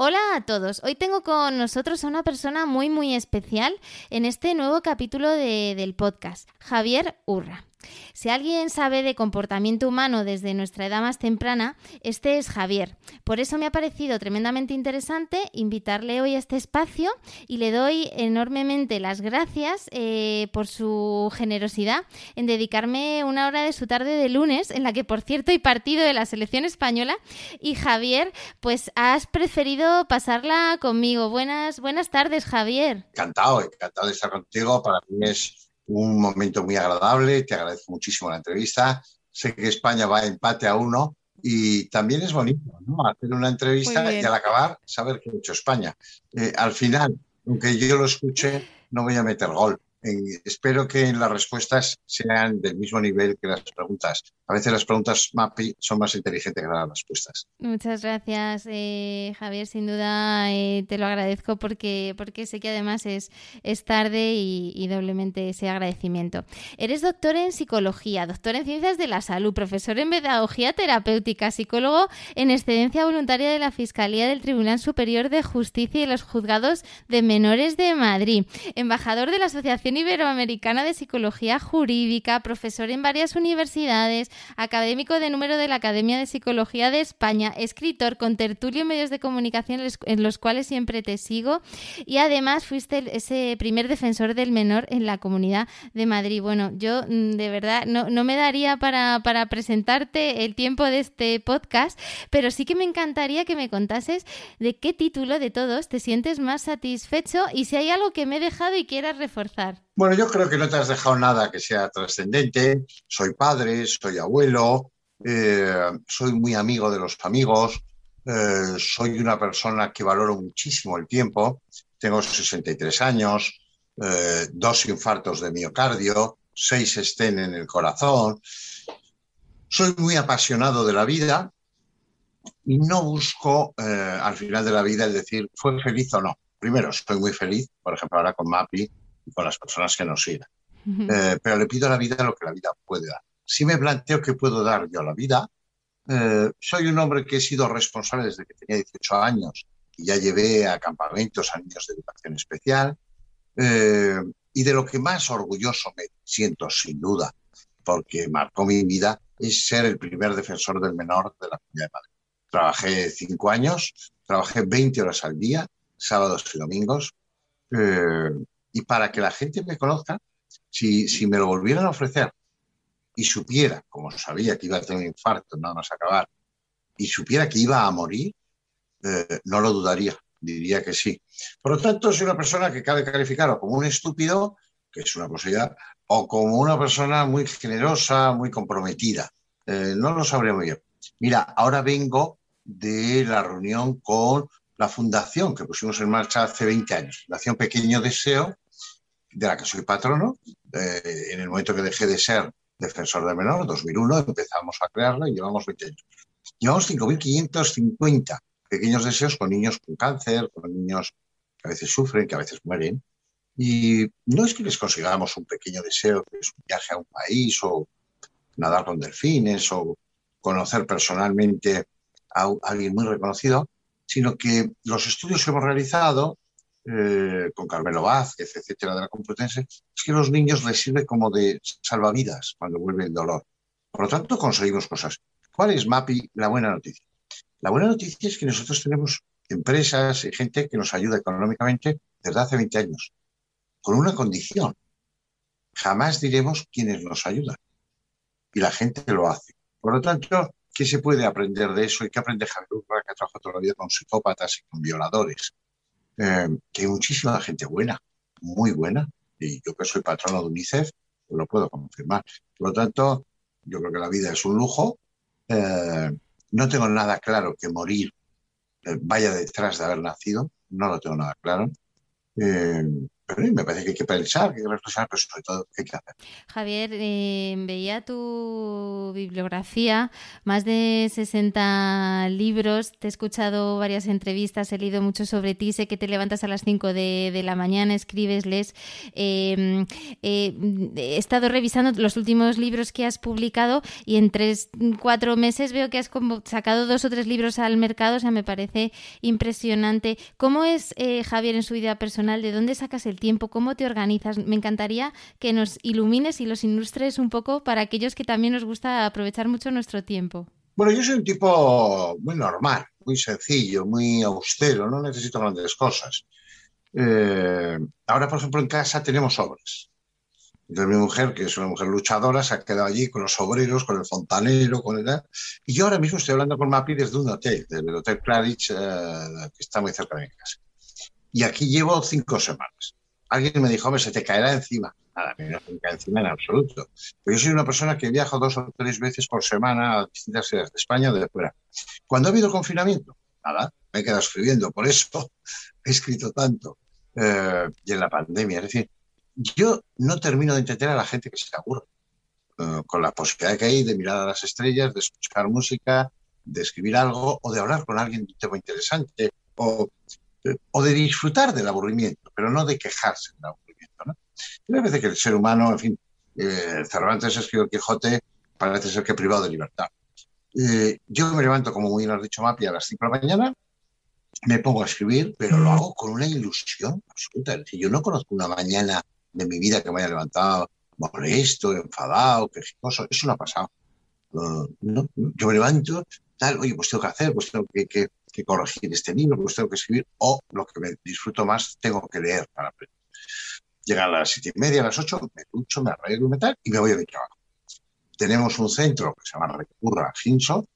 Hola a todos, hoy tengo con nosotros a una persona muy muy especial en este nuevo capítulo de, del podcast, Javier Urra. Si alguien sabe de comportamiento humano desde nuestra edad más temprana, este es Javier. Por eso me ha parecido tremendamente interesante invitarle hoy a este espacio y le doy enormemente las gracias eh, por su generosidad en dedicarme una hora de su tarde de lunes, en la que por cierto hay partido de la selección española. Y Javier, pues has preferido pasarla conmigo. Buenas, buenas tardes, Javier. Encantado, encantado de estar contigo. Para mí es un momento muy agradable, te agradezco muchísimo la entrevista. Sé que España va a empate a uno y también es bonito ¿no? hacer una entrevista y al acabar saber qué ha hecho España. Eh, al final, aunque yo lo escuche, no voy a meter gol, espero que las respuestas sean del mismo nivel que las preguntas. A veces las preguntas MAPI son más inteligentes que las respuestas. Muchas gracias, eh, Javier. Sin duda eh, te lo agradezco porque, porque sé que además es, es tarde y, doblemente ese agradecimiento. Eres doctor en psicología, doctor en ciencias de la salud, profesor en pedagogía terapéutica, psicólogo en excedencia voluntaria de la Fiscalía del Tribunal Superior de Justicia y los Juzgados de Menores de Madrid, embajador de la Asociación Iberoamericana de Psicología Jurídica, profesor en varias universidades, académico de número de la Academia de Psicología de España, escritor con tertulio en medios de comunicación en los cuales siempre te sigo y además fuiste ese primer defensor del menor en la Comunidad de Madrid. Bueno, yo mm, de verdad no, no me daría para, para presentarte el tiempo de este podcast, pero sí que me encantaría que me contases de qué título de todos te sientes más satisfecho y si hay algo que me he dejado y quieras reforzar. Bueno, yo creo que no te has dejado nada que sea trascendente. Soy padre, soy abuelo, eh, soy muy amigo de los amigos, eh, soy una persona que valoro muchísimo el tiempo. Tengo 63 años, eh, dos infartos de miocardio, seis estén en el corazón. Soy muy apasionado de la vida y no busco al final de la vida el decir, ¿fue feliz o no? Primero, estoy muy feliz, por ejemplo, ahora con MAPI, con las personas que nos sigan. Eh, pero le pido a la vida lo que la vida puede dar. Si me planteo qué puedo dar yo a la vida, eh, soy un hombre que he sido responsable desde que tenía 18 años y ya llevé a campamentos a niños de educación especial. Eh, y de lo que más orgulloso me siento, sin duda, porque marcó mi vida, es ser el primer defensor del menor de la Comunidad de Madrid. Trabajé cinco años, trabajé 20 horas al día, sábados y domingos, y para que la gente me conozca, si, si me lo volvieran a ofrecer y supiera, como sabía que iba a tener un infarto, nada más acabar, y supiera que iba a morir, eh, no lo dudaría, diría que sí. Por lo tanto, soy una persona que cabe calificar como un estúpido, que es una posibilidad, o como una persona muy generosa, muy comprometida. Eh, no lo sabría muy bien. Mira, ahora vengo de la reunión con la fundación que pusimos en marcha hace 20 años, Fundación Pequeño Deseo, de la que soy patrono. Eh, en el momento que dejé de ser defensor del menor, 2001, empezamos a crearla y llevamos 20 años. Llevamos 5.550 pequeños deseos con niños con cáncer, con niños que a veces sufren, que a veces mueren. Y no es que les consigamos un pequeño deseo, que es un viaje a un país o nadar con delfines o conocer personalmente a alguien muy reconocido, sino que los estudios que hemos realizado eh, con Carmelo Vázquez, etcétera, de la Complutense, es que a los niños les sirve como de salvavidas cuando vuelve el dolor. Por lo tanto, conseguimos cosas. ¿Cuál es, MAPI, la buena noticia? La buena noticia es que nosotros tenemos empresas y gente que nos ayuda económicamente desde hace 20 años, con una condición. Jamás diremos quiénes nos ayudan. Y la gente lo hace. Por lo tanto, ¿Qué se puede aprender de eso? ¿Y qué aprende Javier Urra, que ha toda la vida con psicópatas y con violadores? Eh, que hay muchísima gente buena, muy buena, y yo que soy patrono de UNICEF, pues lo puedo confirmar. Por lo tanto, yo creo que la vida es un lujo. Eh, no tengo nada claro que morir eh, vaya detrás de haber nacido, no lo tengo nada claro. Pero me parece que hay que pensar, hay que reflexionar, pero sobre todo hay que hacer. Javier, eh, veía tu bibliografía, más de 60 libros, te he escuchado varias entrevistas, he leído mucho sobre ti, sé que te levantas a las 5 de, la mañana, escribes, lees. Em, eh, he estado revisando los últimos libros que has publicado y en tres, cuatro meses veo que has sacado dos o tres libros al mercado, o sea, me parece impresionante. ¿Cómo es eh, Javier en su vida personal? ¿De dónde sacas el tiempo? ¿Cómo te organizas? Me encantaría que nos ilumines y los ilustres un poco para aquellos que también nos gusta aprovechar mucho nuestro tiempo. Bueno, yo soy un tipo muy normal, muy sencillo, muy austero, no necesito grandes cosas. Eh, ahora, por ejemplo, en casa tenemos obras. Entonces mi mujer, que es una mujer luchadora, se ha quedado allí con los obreros, con el fontanero, con el... Y yo ahora mismo estoy hablando con Mapi desde un hotel, del Hotel Claridge, eh, que está muy cerca de mi casa. Y aquí llevo cinco semanas. Alguien me dijo, hombre, se te caerá encima. Nada, no se me cae encima en absoluto. Pero yo soy una persona que viajo dos o tres veces por semana a distintas ciudades de España o de fuera. Cuando ha habido confinamiento, nada, me he quedado escribiendo. Por eso he escrito tanto. Eh, y en la pandemia. Es decir, yo no termino de entender a la gente que se aburre eh, con la posibilidad que hay de mirar a las estrellas, de escuchar música, de escribir algo o de hablar con alguien de un tema interesante o, eh, o de disfrutar del aburrimiento, pero no de quejarse del aburrimiento. ¿no? Y me parece que el ser humano, en fin, eh, Cervantes escribió el Quijote, parece ser que privado de libertad. yo me levanto, como muy bien has dicho, Mapi, a las 5 de la mañana, me pongo a escribir, pero lo hago con una ilusión absoluta. yo no conozco una mañana de mi vida que me haya levantado molesto, enfadado, quejoso. Eso no ha pasado. no, yo me levanto, tal, oye, pues tengo que hacer, pues tengo que, que, corregir este libro, pues tengo que escribir, o lo que me disfruto más, tengo que leer para aprender. Llega a las siete y media, a las ocho, me ducho, me arreglo y tal, y me voy a mi trabajo. Tenemos un centro que se llama Recurra Ginso,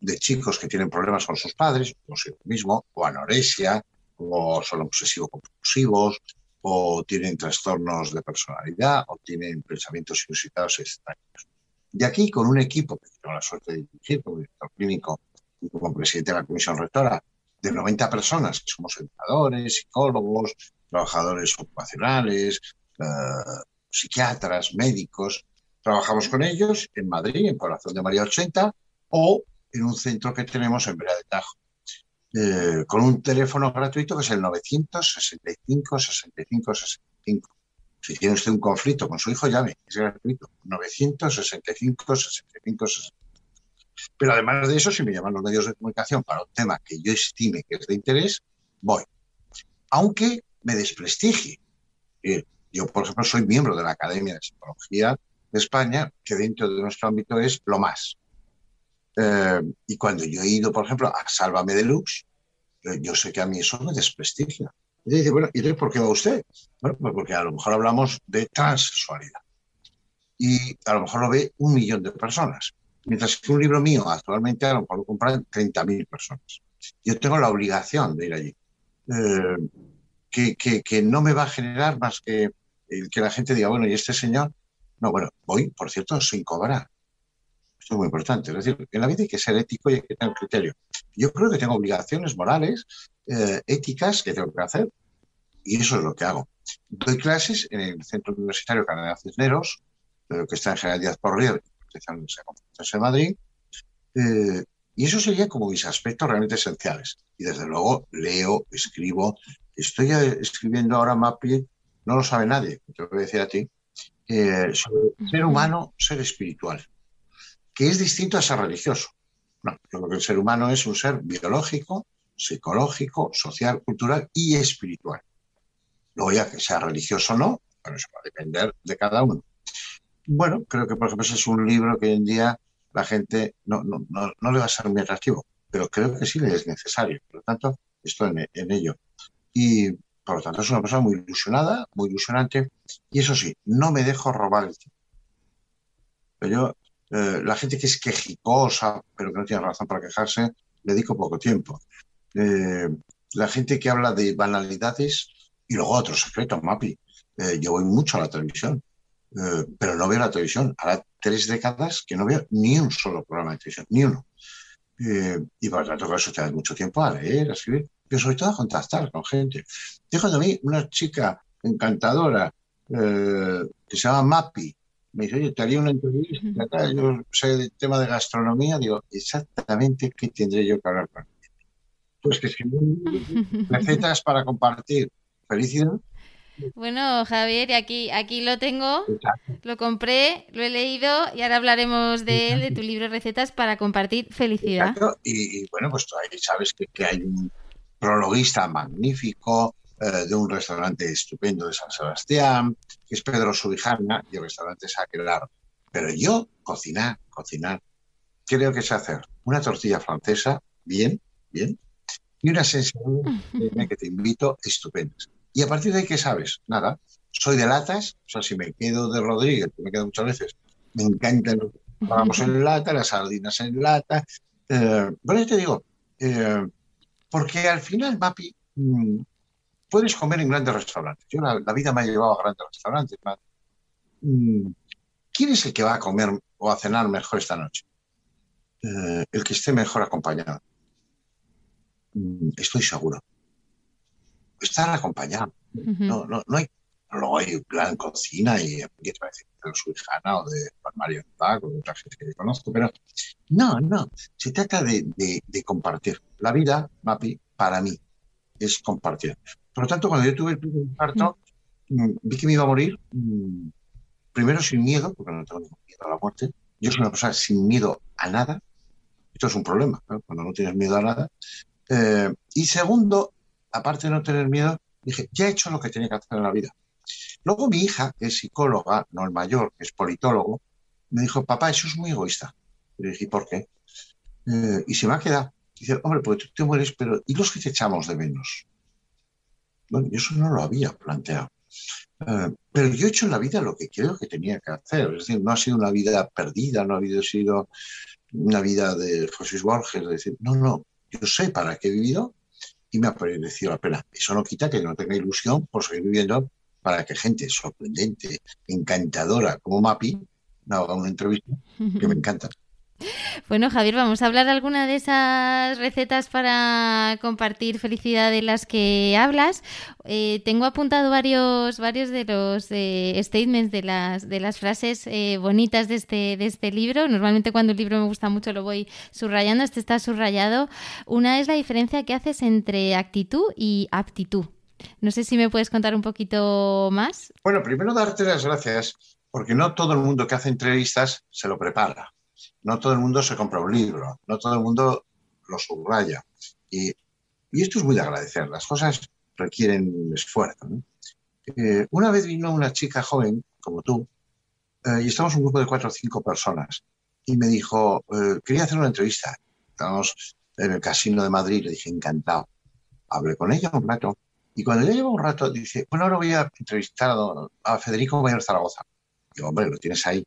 de chicos que tienen problemas con sus padres, o sí mismo, o anorexia, o son obsesivos compulsivos, o tienen trastornos de personalidad o tienen pensamientos inusitados y extraños. De aquí, con un equipo que tengo la suerte de dirigir como director clínico como presidente de la comisión rectora, de 90 personas, que somos educadores, psicólogos, trabajadores ocupacionales, eh, psiquiatras, médicos, trabajamos con ellos en Madrid, en Corazón de María 80, o en un centro que tenemos en Vera de Tajo, eh, con un teléfono gratuito que es el 965 65 65. Si tiene usted un conflicto con su hijo, llame, es gratuito. 965 65 65. Pero además de eso, si me llaman los medios de comunicación para un tema que yo estime que es de interés, voy. Aunque me desprestigie. Eh, yo, por ejemplo, soy miembro de la Academia de Psicología de España, que dentro de nuestro ámbito es lo más. Eh, y cuando yo he ido, por ejemplo, a Sálvame Deluxe, eh, yo sé que a mí eso me desprestigia. Y dice, bueno, ¿y por qué va usted? Bueno, pues porque a lo mejor hablamos de transexualidad. Y a lo mejor lo ve un millón de personas. Mientras que un libro mío actualmente lo mejor lo compran 30.000 personas. Yo tengo la obligación de ir allí. Eh, que, que, que, no me va a generar más que que la gente diga, bueno, ¿y este señor? No, bueno, voy, por cierto, sin cobrar. Esto es muy importante. Es decir, en la vida hay que ser ético y hay que tener criterio. Yo creo que tengo obligaciones morales, eh, éticas que tengo que hacer y eso es lo que hago. Doy clases en el Centro Universitario Canadá Cisneros, eh, que está en General Porrier, de Madrid, eh, y eso sería como mis aspectos realmente esenciales. Y desde luego leo, escribo. Estoy escribiendo ahora MAPI, no lo sabe nadie, te lo voy a decir a ti, sobre ser humano, ser espiritual que es distinto a ser religioso. No, yo creo que el ser humano es un ser biológico, psicológico, social, cultural y espiritual. Luego ya que sea religioso o no, bueno, eso va a depender de cada uno. Bueno, creo que por ejemplo ese es un libro que hoy en día la gente no, no, no, le va a ser muy atractivo, pero creo que sí le es necesario. Por lo tanto, estoy en, en ello. Y por lo tanto es una persona muy ilusionada, muy ilusionante. Y eso sí, no me dejo robar el tiempo. Pero yo eh, la gente que es quejicosa, pero que no tiene razón para quejarse, le dedico poco tiempo. Eh, la gente que habla de banalidades y luego otro secreto, Mapi. Eh, yo voy mucho a la televisión, pero no veo la televisión. Ahora tres décadas que no veo ni un solo programa de televisión, ni uno. y por lo tanto, eso te da mucho tiempo a leer, a escribir, pero sobre todo a contactar con gente. Cuando a mí una chica encantadora, eh, que se llama Mapi. Me dice, oye, te haría una entrevista, yo sé del tema de gastronomía, digo, exactamente qué tendré yo que hablar con él. Pues que escribí recetas para compartir. Felicidad. Bueno, Javier, aquí, aquí lo tengo, lo compré, lo he leído y ahora hablaremos de él, de tu libro Recetas para compartir felicidad. Y, bueno, pues tú ahí sabes que, que hay un prologuista magnífico, eh, de un restaurante estupendo de San Sebastián, que es Pedro Subijana, y el restaurante es Aquelar. Pero yo, cocinar, cocinar, creo que sé hacer una tortilla francesa, bien, bien, y una ensalada que te invito, estupendas. Y a partir de ahí, ¿qué sabes? Nada. Soy de latas, o sea, si me quedo de Rodríguez, que me quedo muchas veces, me encantan los vamos en lata, las sardinas en lata. Eh, bueno, yo te digo, eh, porque al final, Mapi, mm, puedes comer en grandes restaurantes. Yo la, vida me ha llevado a grandes restaurantes. Mm, ¿Quién es el que va a comer o a cenar mejor esta noche? Eh, el que esté mejor acompañado. Mm, estoy seguro. Estar acompañado. no, no, no hay luego hay plan cocina y ¿qué te va a decir? de su hijana o de Mario Paco, o de otra gente que conozco, pero no, no, se trata de, de compartir. La vida, Mapi, para mí, es compartir. Por lo tanto, cuando yo tuve el primer infarto, mm, vi que me iba a morir, mm, primero sin miedo, porque no tengo miedo a la muerte. Yo soy una persona sin miedo a nada. Esto es un problema, cuando no tienes miedo a nada. Eh, y segundo, aparte de no tener miedo, dije, ya he hecho lo que tenía que hacer en la vida. Luego mi hija, que es psicóloga, no el mayor, que es politólogo, me dijo, papá, eso es muy egoísta. Le dije, ¿por qué? Eh, y se me ha quedado. Dice, hombre, porque tú te mueres, pero ¿y los que te echamos de menos? Bueno, yo eso no lo había planteado. Eh, pero yo he hecho en la vida lo que creo que tenía que hacer. Es decir, no ha sido una vida perdida, no ha sido una vida de José Borges. Es decir, no, no, yo sé para qué he vivido y me ha parecido la pena. Eso no quita que no tenga ilusión por seguir viviendo para que gente sorprendente, encantadora como Mapi haga una entrevista que me encanta. Bueno, Javier, vamos a hablar alguna de esas recetas para compartir felicidad de las que hablas. Eh, tengo apuntado varios, varios de los eh, statements de las, de las frases eh, bonitas de este, de este libro. Normalmente cuando un libro me gusta mucho lo voy subrayando. Este está subrayado. Una es la diferencia que haces entre actitud y aptitud. No sé si me puedes contar un poquito más. Bueno, primero darte las gracias porque no todo el mundo que hace entrevistas se lo prepara no todo el mundo se compra un libro, no todo el mundo lo subraya. Y, esto es muy de agradecer, las cosas requieren esfuerzo. Eh, una vez vino una chica joven, como tú, eh, y estamos un grupo de cuatro o cinco personas, y me dijo, eh, quería hacer una entrevista. Estábamos en el casino de Madrid, le dije, encantado. Hablé con ella un rato, y cuando ya llevo un rato, dice, bueno, ahora voy a entrevistar a, Federico Mayor Zaragoza. Digo, hombre, lo tienes ahí.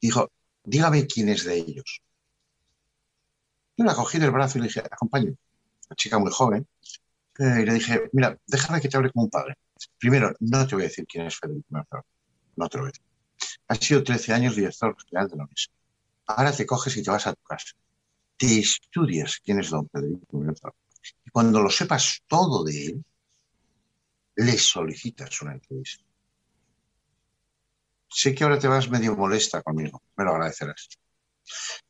Dijo, dígame quién es de ellos. Yo la cogí del brazo y le dije, acompaño. Una chica muy joven. Eh, y le dije, mira, déjame que te hable como un padre. Primero, no te voy a decir quién es Federico Mercer. No te lo voy a decir. Has sido 13 años director general de la UNES. Ahora te coges y te vas a tu casa. Te estudias quién es don Federico Mercer. Y cuando lo sepas todo de él, le solicitas una entrevista. Sé que ahora te vas medio molesta conmigo, me lo agradecerás.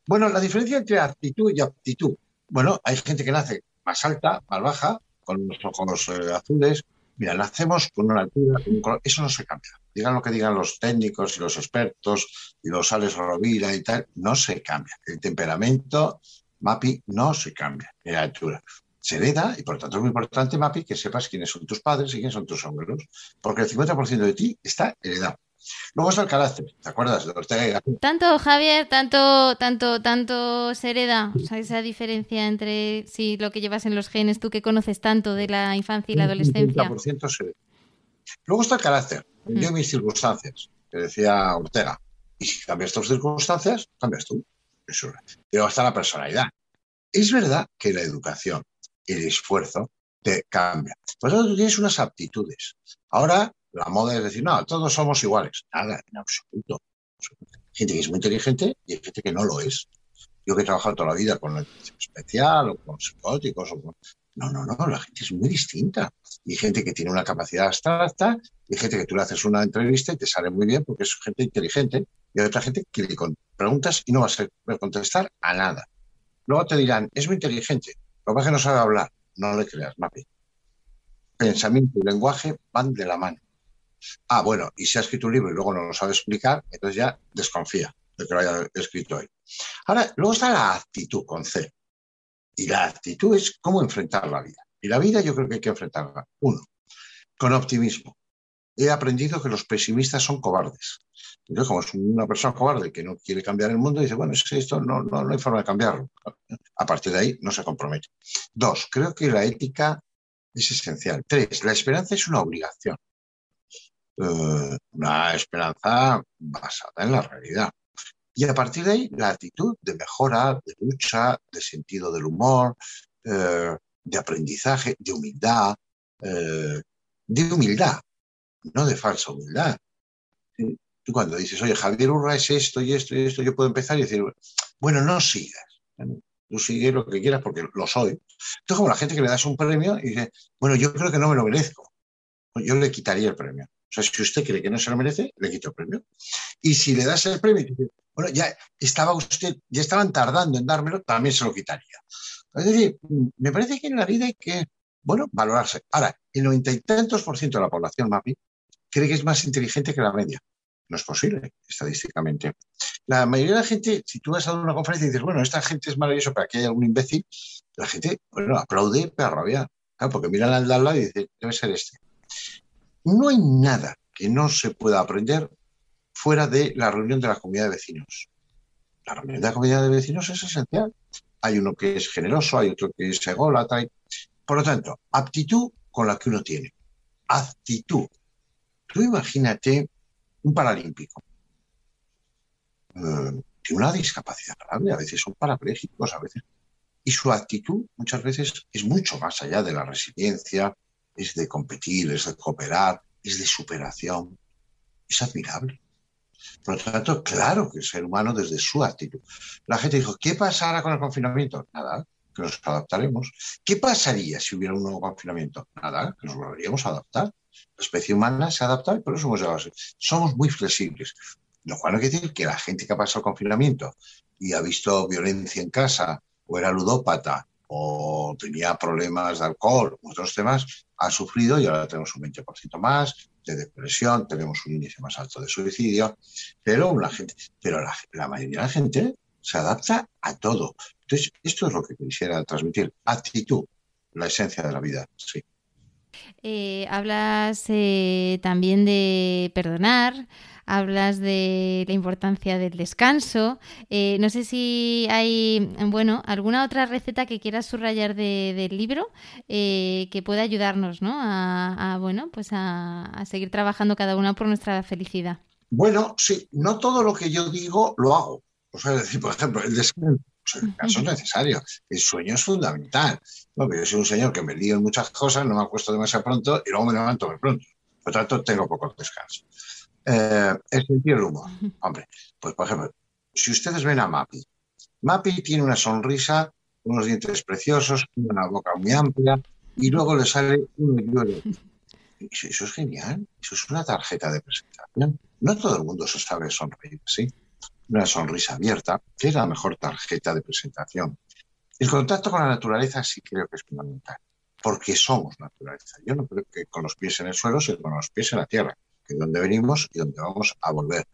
Bueno, la diferencia entre actitud y aptitud. Bueno, hay gente que nace más alta, más baja, con los ojos eh, azules. Mira, nacemos con una altura, con un color. Eso no se cambia. Digan lo que digan los técnicos y los expertos y los Alex Rovira y tal, no se cambia. El temperamento, MAPI, no se cambia en la altura. Se hereda y por lo tanto es muy importante, MAPI, que sepas quiénes son tus padres y quiénes son tus abuelos, porque el 50% de ti está heredado. Luego está el carácter, ¿te acuerdas? Tanto, Javier, tanto, tanto, tanto se hereda, o sea, esa diferencia entre si lo que llevas en los genes, tú que conoces tanto de la infancia y la adolescencia. Luego está el carácter, yo mm. mis circunstancias, que decía Ortega. Y si cambias tus circunstancias, cambias tú. Eso. Luego está la personalidad. Es verdad que la educación, y el esfuerzo, te cambia. Por eso tú tienes unas aptitudes. Ahora la moda es decir, no, todos somos iguales. Nada, en absoluto. Gente que es muy inteligente y hay gente que no lo es. Yo que he trabajado toda la vida con la especial o con psicóticos, o No, no, no, la gente es muy distinta. Y gente que tiene una capacidad abstracta, y gente que tú le haces una entrevista y te sale muy bien porque es gente inteligente, y hay otra gente que le preguntas y no va a contestar a nada. Luego te dirán, es muy inteligente, lo que pasa es que no sabe hablar. No le creas, Mapi. Pensamiento y lenguaje van de la mano. Ah, bueno, y si ha escrito un libro y luego no lo sabe explicar, entonces ya desconfía de que lo haya escrito ahí. Ahora, luego está la actitud con C. Y la actitud es cómo enfrentar la vida. Y la vida yo creo que hay que enfrentarla. Uno, con optimismo. He aprendido que los pesimistas son cobardes. Entonces, como es una persona cobarde que no quiere cambiar el mundo, dice, bueno, es que esto no, no, no hay forma de cambiarlo. A partir de ahí no se compromete. Dos, creo que la ética es esencial. Tres, la esperanza es una obligación. Eh, una esperanza basada en la realidad. Y a partir de ahí, la actitud de mejora, de lucha, de sentido del humor, eh, de aprendizaje, de humildad, eh, de humildad, no de falsa humildad. Tú cuando dices, oye, Javier Urra es esto y esto y esto, yo puedo empezar y decir, bueno, no sigas. Tú sigues lo que quieras porque lo soy. Entonces, como la gente que le das un premio y dice, bueno, yo creo que no me lo merezco. Yo le quitaría el premio. O sea, si usted cree que no se lo merece, le quito el premio. Y si le das el premio, bueno, ya estaba usted, ya estaban tardando en dármelo, también se lo quitaría. Es decir, me parece que en la vida hay que, bueno, valorarse. Ahora, el noventa y tantos por ciento de la población MAPI cree que es más inteligente que la media. No es posible, estadísticamente. La mayoría de la gente, si tú vas a una conferencia y dices, bueno, esta gente es maravillosa, pero aquí hay algún imbécil, la gente, bueno, aplaude, pero rabia. porque miran al de al lado y dicen, debe ser este. No hay nada que no se pueda aprender fuera de la reunión de la comunidad de vecinos. La reunión de la comunidad de vecinos es esencial. Hay uno que es generoso, hay otro que es ególatra. Por lo tanto, aptitud con la que uno tiene. Actitud. Tú imagínate un paralímpico. Eh, tiene una discapacidad grave, a veces son parapléjicos, a veces. Y su actitud muchas veces es mucho más allá de la resiliencia, es de competir, es de cooperar, es de superación. Es admirable. Por lo tanto, claro que el ser humano desde su actitud. La gente dijo, ¿qué pasará con el confinamiento? Nada, que nos adaptaremos. ¿Qué pasaría si hubiera un nuevo confinamiento? Nada, que nos volveríamos a adaptar. La especie humana se adapta y por eso hemos llegado. Somos muy flexibles. Lo cual no quiere decir que la gente que ha pasado el confinamiento y ha visto violencia en casa o era ludópata o tenía problemas de alcohol otros temas, ha sufrido y ahora tenemos un 20% más de depresión, tenemos un índice más alto de suicidio, pero la, gente, pero la, mayoría de la gente se adapta a todo. Entonces, esto es lo que quisiera transmitir, actitud, la esencia de la vida, sí. Eh, hablas eh, también de perdonar, hablas de la importancia del descanso. Eh, no sé si hay, bueno, alguna otra receta que quieras subrayar del libro que pueda ayudarnos, ¿no? A, bueno, pues a, seguir trabajando cada una por nuestra felicidad. Bueno, sí, no todo lo que yo digo lo hago. O sea, decir, por ejemplo, el descanso. Necesario, el sueño es fundamental. yo soy un señor que me lío en muchas cosas, no me acuesto demasiado pronto y luego me levanto muy pronto. Por tanto, tengo poco descanso. Eh, el sentido del humor. Hombre, pues por ejemplo, si ustedes ven a Mapi, Mapi tiene una sonrisa, unos dientes preciosos, una boca muy amplia y luego le sale un lloro. Eso es genial, eso es una tarjeta de presentación. No todo el mundo se sabe sonreír, ¿sí? Una sonrisa abierta, que es la mejor tarjeta de presentación. El contacto con la naturaleza sí creo que es fundamental, porque somos naturaleza. Yo no creo que con los pies en el suelo, sino con los pies en la tierra de dónde venimos y dónde vamos a volver.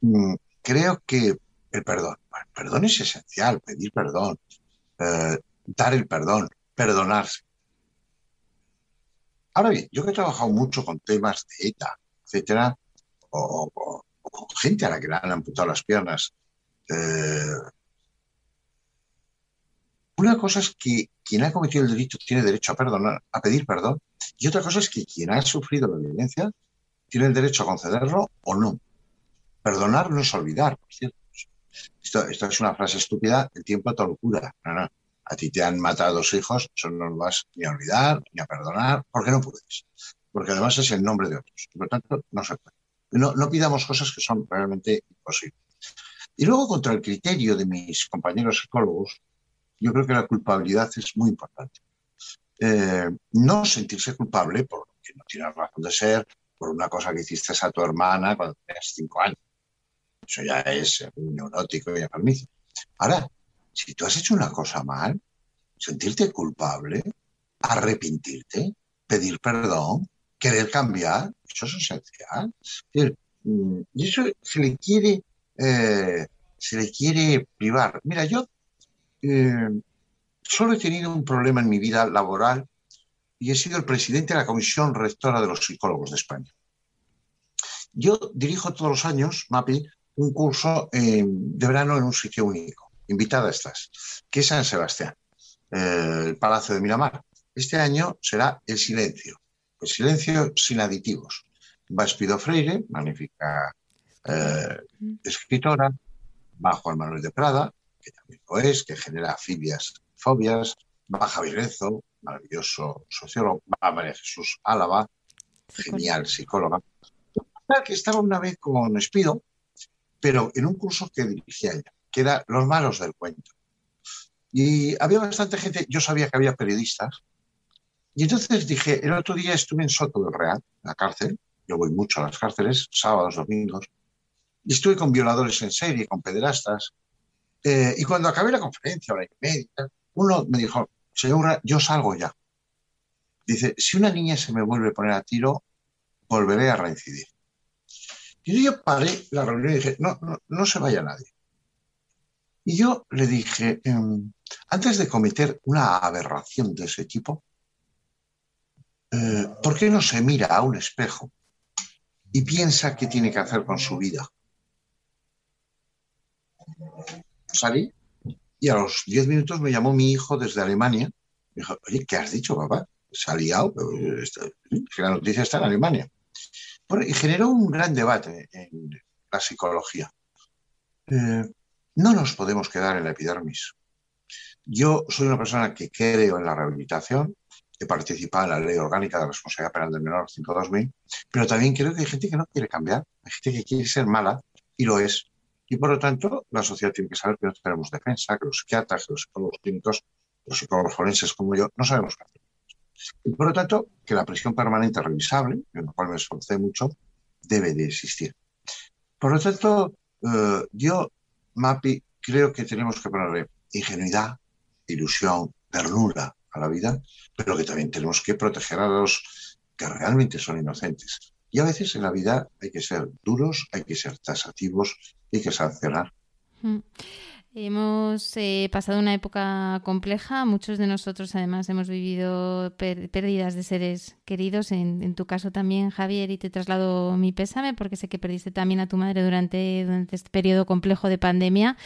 Mm, creo que el perdón, el perdón es esencial, pedir perdón, eh, dar el perdón, perdonarse. Ahora bien, yo que he trabajado mucho con temas de ETA, etcétera, o, gente a la que le han amputado las piernas, eh, una cosa es que quien ha cometido el delito tiene derecho a perdonar, a pedir perdón, y otra cosa es que quien ha sufrido la violencia tiene el derecho a concederlo o no. Perdonar no es olvidar, por cierto. Esto, es una frase estúpida, el tiempo es locura. No, no. A ti te han matado dos hijos, eso no lo vas ni a olvidar, ni a perdonar, porque no puedes. Porque además es el nombre de otros. Por lo tanto, no se puede. No, no pidamos cosas que son realmente imposibles. Y luego, contra el criterio de mis compañeros psicólogos, yo creo que la culpabilidad es muy importante. eh, no sentirse culpable por que no tienes razón de ser, por una cosa que hiciste a tu hermana cuando tenías cinco años. Eso ya es un neurótico y enfermizo. Ahora, si tú has hecho una cosa mal, sentirte culpable, arrepentirte, pedir perdón, querer cambiar, eso es esencial. Mm, y eso se le quiere, eh, se le quiere privar. Mira, yo eh, solo he tenido un problema en mi vida laboral y he sido el presidente de la Comisión Rectora de los Psicólogos de España. Yo dirijo todos los años, MAPI, un curso de verano en un sitio único. Invitada estás, que es San Sebastián, eh, el Palacio de Miramar. Este año será el silencio, el silencio sin aditivos. Va Espido Freire, magnífica eh, escritora, va Juan Manuel de Prada, que también lo es, que genera fibias, fobias, va Javier maravilloso sociólogo, va María Jesús Álava, genial psicóloga, que estaba una vez con Espido, pero en un curso que dirigía ella, que era Los malos del cuento. Y había bastante gente, yo sabía que había periodistas, y entonces dije, el otro día estuve en Soto del Real, la cárcel, yo voy mucho a las cárceles, sábados, domingos, y estuve con violadores en serie, con pederastas, eh, y cuando acabé la conferencia, hora y media, uno me dijo, señora, yo salgo ya. Dice, si una niña se me vuelve a poner a tiro, volveré a reincidir. Y yo paré la reunión y dije, no, no, se vaya nadie. Y yo le dije, em, antes de cometer una aberración de ese tipo, eh, ¿por qué no se mira a un espejo y piensa qué tiene que hacer con su vida? Salí y a los diez minutos me llamó mi hijo desde Alemania. Me dijo, oye, ¿qué has dicho, papá? Se ha liado, que la noticia está en Alemania. Bueno, y generó un gran debate en la psicología. Eh, no nos podemos quedar en la epidermis. Yo soy una persona que creo en la rehabilitación, he participado en la ley orgánica de responsabilidad penal del menor 5.2000, pero también creo que hay gente que no quiere cambiar, hay gente que quiere ser mala y lo es. Y por lo tanto, la sociedad tiene que saber que no tenemos defensa, que los psiquiatras, que los psicólogos clínicos, los psicólogos forenses como yo, no sabemos qué hacer. Y por lo tanto, que la prisión permanente revisable, en lo cual me esforcé mucho, debe de existir. Por lo tanto, eh, yo, MAPI, creo que tenemos que ponerle ingenuidad, ilusión, ternura a la vida, pero que también tenemos que proteger a los que realmente son inocentes. Y a veces en la vida hay que ser duros, hay que ser tasativos, hay que sancionar. Mm. Hemos eh, pasado una época compleja. Muchos de nosotros, además, hemos vivido pérdidas de seres queridos. En, tu caso también, Javier, y te traslado mi pésame porque sé que perdiste también a tu madre durante, este periodo complejo de pandemia.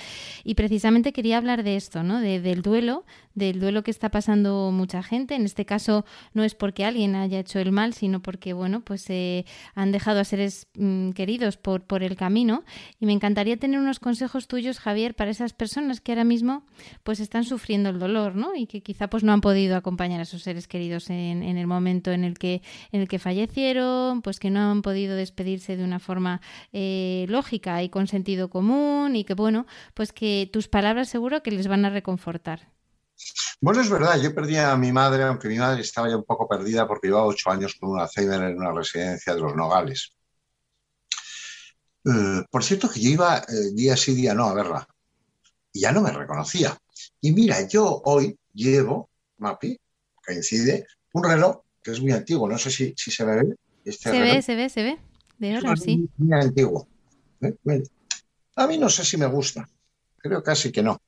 Y precisamente quería hablar de esto, ¿no? del duelo, del duelo que está pasando mucha gente. En este caso, no es porque alguien haya hecho el mal, sino porque, bueno, pues eh, han dejado a seres mm, queridos por, por el camino. Y me encantaría tener unos consejos tuyos, Javier, para esas personas que ahora mismo pues están sufriendo el dolor, ¿no? Y que quizá pues no han podido acompañar a sus seres queridos en, el momento en el que en el que fallecieron, pues que no han podido despedirse de una forma eh, lógica y con sentido común y que bueno, pues que tus palabras seguro que les van a reconfortar. Bueno, es verdad, yo perdí a mi madre, aunque mi madre estaba ya un poco perdida porque llevaba ocho años con una Alzheimer en una residencia de los Nogales. Eh, por cierto, que yo iba eh, día sí, día no a verla y ya no me reconocía. Y mira, yo hoy llevo, Mapi, coincide, un reloj que es muy antiguo, no sé si, se ve. Este se ve, se ve, se ve. De oro, sí. Muy antiguo. ¿eh? A mí no sé si me gusta, creo casi que no.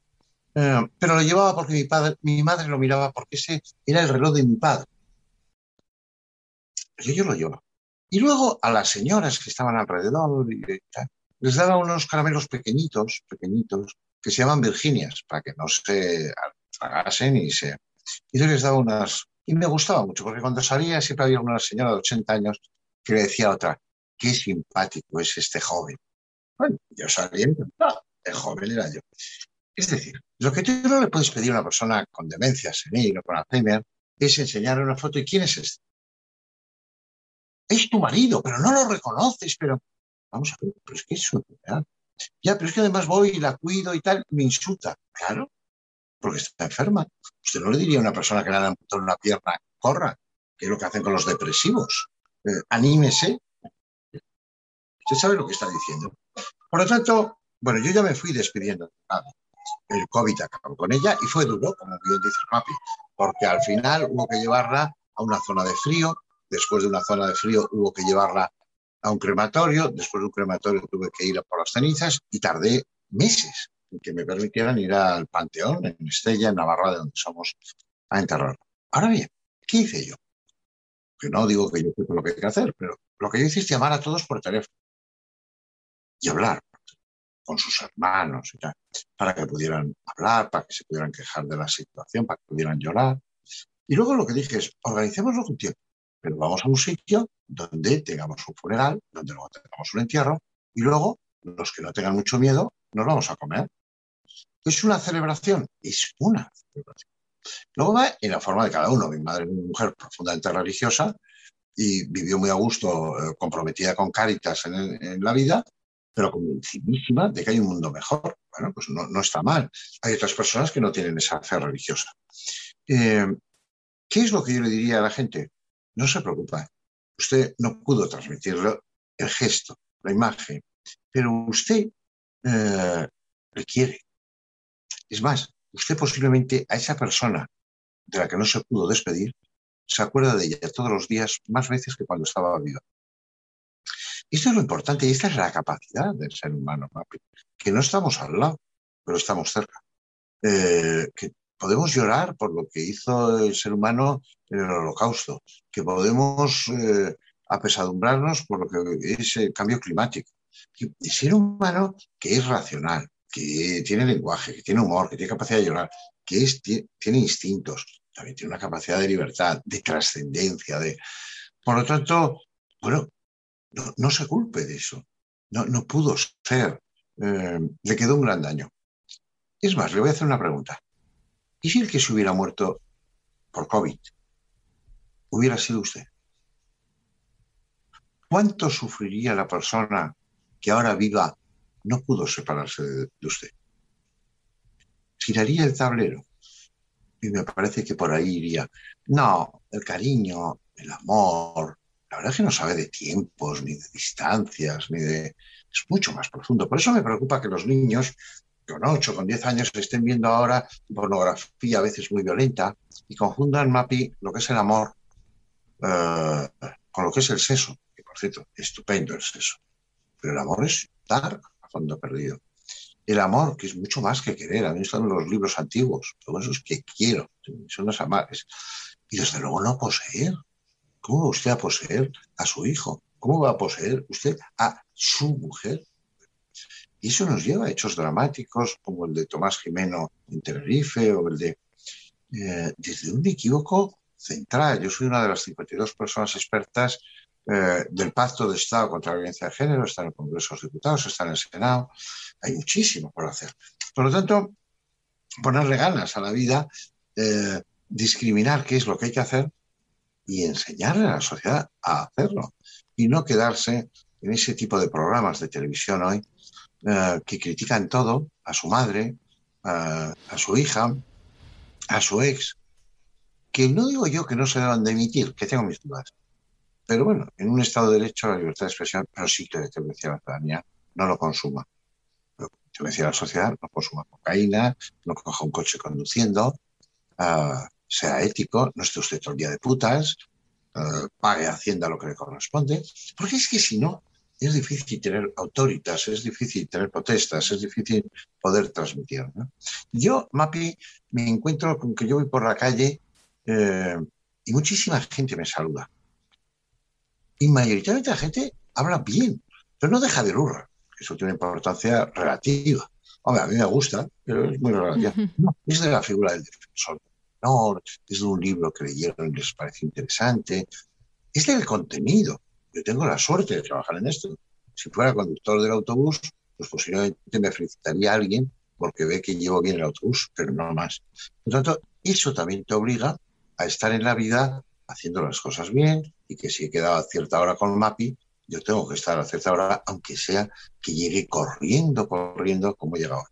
Eh, pero lo llevaba porque mi, padre, mi madre lo miraba porque ese era el reloj de mi padre. Y yo lo llevaba. Y luego a las señoras que estaban alrededor les daba unos caramelos pequeñitos, pequeñitos, que se llaman Virginias, para que no se tragasen y se... Y yo les daba unas... Y me gustaba mucho, porque cuando salía siempre había una señora de 80 años que le decía a otra, qué simpático es este joven. Bueno, yo salía el joven era yo. Es decir, lo que tú no le puedes pedir a una persona con demencia senil o con Alzheimer es enseñarle una foto y quién es este. Es tu marido, pero no lo reconoces, pero vamos a ver, pero es que es su ya, pero es que además voy y la cuido y tal, me insulta. Claro, porque está enferma. Usted no le diría a una persona que le han amputado una pierna, corra, que es lo que hacen con los depresivos. Eh, anímese. Usted sabe lo que está diciendo. Por lo tanto, bueno, yo ya me fui despidiendo. El COVID acabó con ella y fue duro, como bien dice Papi, porque al final hubo que llevarla a una zona de frío, después de una zona de frío hubo que llevarla a un crematorio, después de un crematorio tuve que ir a por las cenizas y tardé meses en que me permitieran ir al Panteón, en Estella, en Navarra, de donde somos, a enterrarla. Ahora bien, ¿qué hice yo? Que no digo que yo sepa lo que hay que hacer, pero lo que yo hice es llamar a todos por teléfono y hablar con sus hermanos para que pudieran hablar, para que se pudieran quejar de la situación, para que pudieran llorar. Y luego lo que dije es, organicémoslo un tiempo, pero vamos a un sitio donde tengamos un funeral, donde luego tengamos un entierro, y luego los que no tengan mucho miedo, nos vamos a comer. ¿Es una celebración? Es una celebración. Luego va en la forma de cada uno. Mi madre es una mujer profundamente religiosa y vivió muy a gusto, eh, comprometida con Cáritas en, la vida, pero convencidísima de que hay un mundo mejor. Bueno, pues no, está mal. Hay otras personas que no tienen esa fe religiosa. Eh, ¿Qué es lo que yo le diría a la gente? No se preocupe. Usted no pudo transmitirlo el gesto, la imagen, pero usted eh, le quiere. Es más, usted posiblemente a esa persona de la que no se pudo despedir, se acuerda de ella todos los días más veces que cuando estaba viva. Esto es lo importante y esta es la capacidad del ser humano, que no estamos al lado, pero estamos cerca. Eh, podemos llorar por lo que hizo el ser humano en el holocausto, que podemos eh, apesadumbrarnos por lo que es el cambio climático, el ser humano que es racional, que tiene lenguaje, que tiene humor, que tiene capacidad de llorar, que es, tiene instintos, también tiene una capacidad de libertad, de trascendencia, de... Por lo tanto, bueno, no, se culpe de eso. No, no pudo ser. Eh, le quedó un gran daño. Es más, le voy a hacer una pregunta. ¿Y si el que se hubiera muerto por COVID hubiera sido usted? ¿Cuánto sufriría la persona que ahora viva no pudo separarse de, usted. Giraría el tablero y me parece que por ahí iría. No, el cariño, el amor, la verdad es que no sabe de tiempos, ni de distancias, ni de... Es mucho más profundo. Por eso me preocupa que los niños con 8, con 10 años estén viendo ahora pornografía a veces muy violenta y confundan, Mapi, lo que es el amor eh, con lo que es el sexo. Que, por cierto, estupendo el sexo. Pero el amor es dar a fondo perdido. El amor, que es mucho más que querer. A mí están los libros antiguos. Todo eso es que quiero. Son las amares. Y desde luego no poseer. ¿Cómo va usted a poseer a su hijo? ¿Cómo va a poseer usted a su mujer? Y eso nos lleva a hechos dramáticos como el de Tomás Jimeno en Tenerife o el de... Eh, desde un equívoco central. Yo soy una de las 52 personas expertas eh, del Pacto de Estado contra la Violencia de Género, está en el Congreso de los Diputados, está en el Senado, hay muchísimo por hacer. Por lo tanto, ponerle ganas a la vida, eh, discriminar qué es lo que hay que hacer y enseñarle a la sociedad a hacerlo y no quedarse en ese tipo de programas de televisión hoy eh, que critican todo a su madre, a su hija, a su ex, que no digo yo que no se deban de emitir, que tengo mis dudas, pero bueno, en un Estado de Derecho la libertad de expresión, pero sí que decía la ciudadanía, no lo consuma. Te decía la sociedad, no consuma cocaína, no coja un coche conduciendo, ah, sea ético, no esté usted todo el día de putas, ah, pague Hacienda lo que le corresponde, porque es que si no, es difícil tener autoritas, es difícil tener protestas, es difícil poder transmitir. Yo, Mapi, me encuentro con que yo voy por la calle eh, y muchísima gente me saluda y mayoritariamente la gente habla bien, pero no deja de lurra. Eso tiene importancia relativa. Hombre, a mí me gusta, pero es muy relativa. No, es de la figura del defensor del es de un libro que leyeron y les parece interesante, es del contenido. Yo tengo la suerte de trabajar en esto. Si fuera conductor del autobús, pues posiblemente me felicitaría a alguien porque ve que llevo bien el autobús, pero no más. Por tanto, eso también te obliga a estar en la vida haciendo las cosas bien y que si he quedado a cierta hora con Mapi, yo tengo que estar a cierta hora, aunque sea que llegue corriendo, corriendo como llega ahora.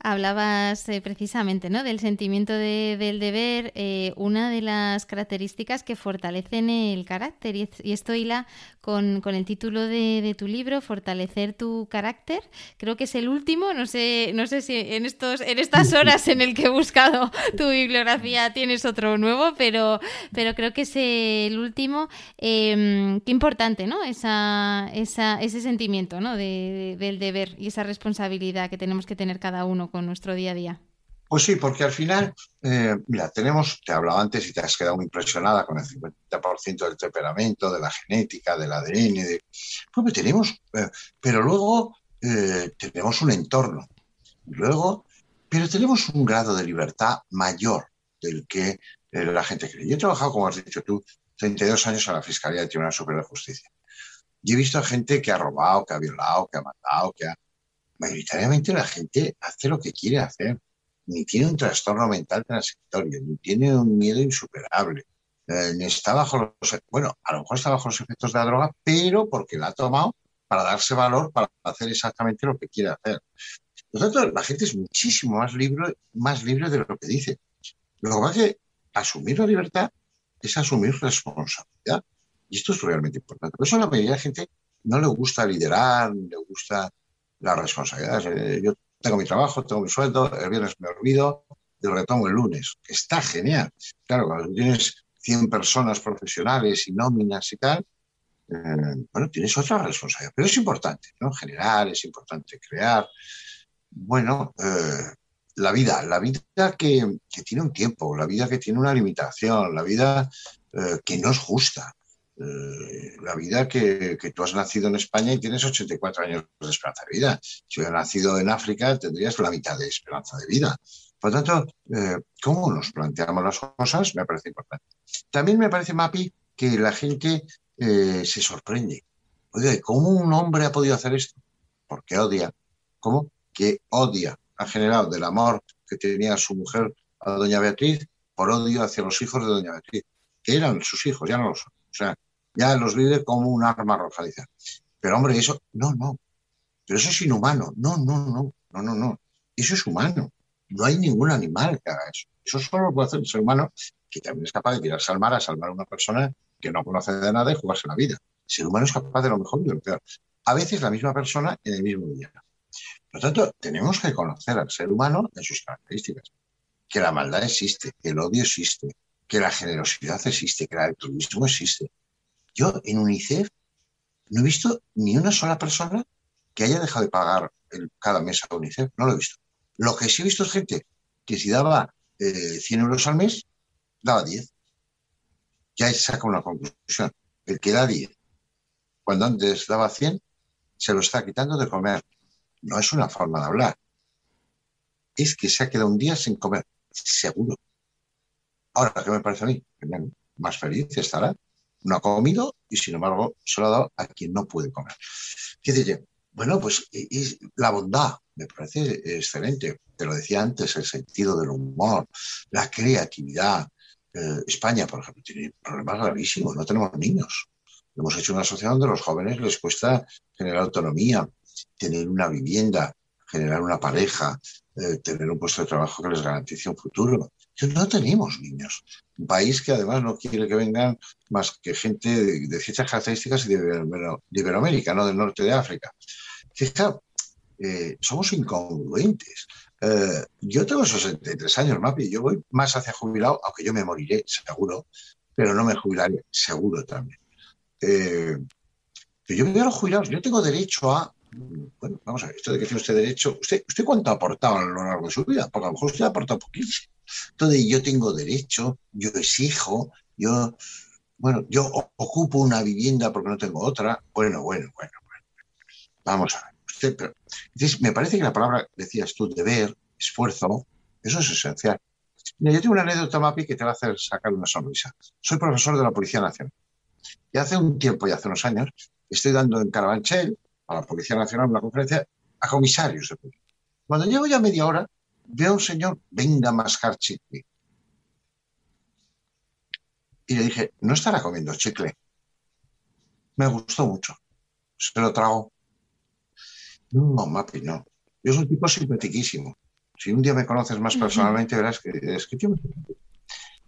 Hablabas eh, precisamente ¿no? del sentimiento del deber, eh, una de las características que fortalecen el carácter, y, esto hila con, con el título de, tu libro, Fortalecer tu carácter. Creo que es el último, no sé, no sé si en, estos, en estas horas en el que he buscado tu bibliografía tienes otro nuevo, pero, pero creo que es el último. Em, qué importante, ¿no? Esa, esa, ese sentimiento ¿no? del deber y esa responsabilidad que tenemos que tener cada uno con nuestro día a día. Pues sí, porque al final, eh, mira, tenemos, te hablaba antes y te has quedado muy impresionada con el 50% del temperamento, de la genética, del ADN, de, pues tenemos, eh, pero luego eh, tenemos un entorno, luego, pero tenemos un grado de libertad mayor del que la gente cree. Yo he trabajado, como has dicho tú, 32 años en la Fiscalía del Tribunal Superior de Justicia. Y he visto a gente que ha robado, que ha violado, que ha matado, que ha mayoritariamente la gente hace lo que quiere hacer, ni tiene un trastorno mental transitorio, ni tiene un miedo insuperable, eh, ni está bajo los, bueno, a lo mejor está bajo los efectos de la droga, pero porque la ha tomado para darse valor, para hacer exactamente lo que quiere hacer. Por lo tanto, la gente es muchísimo más libre, más libre de lo que dice. Lo que pasa es que asumir la libertad es asumir responsabilidad. Y esto es realmente importante. Por eso la mayoría de la gente no le gusta liderar, le gusta la responsabilidad. Eh, yo tengo mi trabajo, tengo mi sueldo, el viernes me olvido y retomo el lunes. Está genial. Claro, cuando tienes 100 personas profesionales y nóminas y tal, eh, bueno, tienes otra responsabilidad. Pero es importante, ¿no? Generar, es importante crear. Bueno, eh, la vida, la vida que, que, tiene un tiempo, la vida que tiene una limitación, la vida que no es justa. Eh, la vida que, tú has nacido en España y tienes 84 años de esperanza de vida. Si hubieras nacido en África, tendrías la mitad de esperanza de vida. Por lo tanto, eh, cómo nos planteamos las cosas me parece importante. También me parece, Mapi, que la gente eh, se sorprende. Oye, ¿cómo un hombre ha podido hacer esto? Porque odia. ¿Cómo? Que odia. Ha generado del amor que tenía su mujer a doña Beatriz por odio hacia los hijos de doña Beatriz, que eran sus hijos, ya no lo son. O sea, ya los vive como un arma arrojadiza. Pero hombre, eso, no, no. Pero eso es inhumano. No, no, no, no, no, no. Eso es humano. No hay ningún animal que haga eso. Eso solo lo puede hacer un ser humano que también es capaz de tirarse al mar a salvar a una persona que no conoce de nada y jugarse la vida. El ser humano es capaz de lo mejor y de lo peor. A veces la misma persona en el mismo día. Por lo tanto, tenemos que conocer al ser humano en sus características. Que la maldad existe, que el odio existe, que la generosidad existe, que el altruismo existe, yo en UNICEF no he visto ni una sola persona que haya dejado de pagar cada mes a UNICEF. No lo he visto. Lo que sí he visto es gente que si daba 100 eh, euros al mes, daba 10. Ya saca una conclusión. El que da 10, cuando antes daba 100, se lo está quitando de comer. No es una forma de hablar. Es que se ha quedado un día sin comer. Seguro. Ahora, ¿qué me parece a mí? Más feliz estará no ha comido y sin embargo se lo ha dado a quien no puede comer. ¿Qué dice? Bueno, pues la bondad me parece excelente. Te lo decía antes, el sentido del humor, la creatividad. Eh, España, por ejemplo, tiene problemas gravísimos, no tenemos niños. Hemos hecho una sociedad donde a los jóvenes les cuesta generar autonomía, tener una vivienda, generar una pareja, eh, tener un puesto de trabajo que les garantice un futuro. No tenemos niños. Un país que además no quiere que vengan más que gente de, ciertas características y de, Iberoamérica, no del norte de África. Eh, somos incongruentes. Eh, yo tengo 63 años, Mapi, yo voy más hacia jubilado, aunque yo me moriré, seguro, pero no me jubilaré, seguro también. Eh, yo veo a los yo tengo derecho a bueno, vamos a ver, esto de que tiene usted derecho, ¿usted, ¿usted cuánto ha aportado a lo largo de su vida? Porque a lo mejor usted ha aportado poquísimo. Entonces yo tengo derecho, yo exijo, yo, bueno, yo ocupo una vivienda porque no tengo otra. Bueno, bueno, bueno, bueno. Vamos a ver. Usted, me parece que la palabra, decías tú, deber, esfuerzo, eso es esencial. Mira, yo tengo una anécdota, Mapi, que te va a hacer sacar una sonrisa. Soy profesor de la Policía Nacional. Y hace un tiempo y hace unos años estoy dando en Carabanchel, a la Policía Nacional, una conferencia a comisarios de policía. Cuando llego ya media hora, veo a un señor, venga a mascar chicle. Y le dije, no estará comiendo chicle. Me gustó mucho. Se lo trago. No, Mapi, no. Yo soy un tipo simpatiquísimo. Si un día me conoces más personalmente, verás que es que yo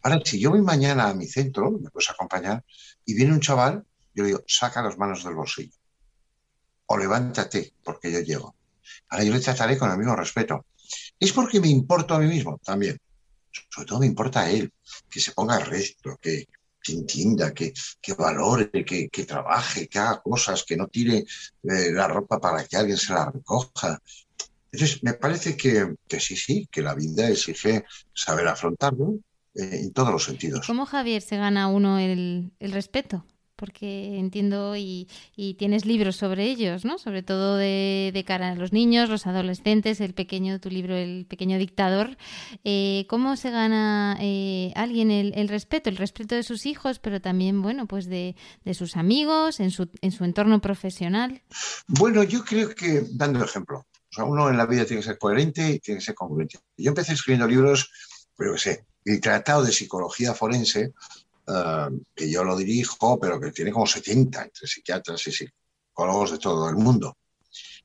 Ahora, si yo voy mañana a mi centro, me puedes acompañar, y viene un chaval, yo le digo, saca las manos del bolsillo. O levántate, porque yo llego. Ahora yo le trataré con el mismo respeto. Es porque me importo a mí mismo también. Sobre todo me importa a él, que se ponga recto, que, que entienda, que, que valore, que, que, trabaje, que haga cosas, que no tire eh, la ropa para que alguien se la recoja. Entonces, me parece que, que sí, sí, que la vida exige saber afrontarlo eh, en todos los sentidos. ¿Cómo Javier se gana uno el, el respeto? Porque entiendo y, tienes libros sobre ellos, ¿no? Sobre todo de, cara a los niños, los adolescentes, el pequeño, tu libro, El pequeño dictador. Eh, ¿Cómo se gana eh, alguien el, respeto? El respeto de sus hijos, pero también, bueno, pues de, sus amigos, en su, en su entorno profesional. Bueno, yo creo que, dando ejemplo, uno en la vida tiene que ser coherente y tiene que ser congruente. Yo empecé escribiendo libros, pero que sé, el Tratado de Psicología Forense, eh, que yo lo dirijo, pero que tiene como 70 entre psiquiatras y psicólogos de todo el mundo.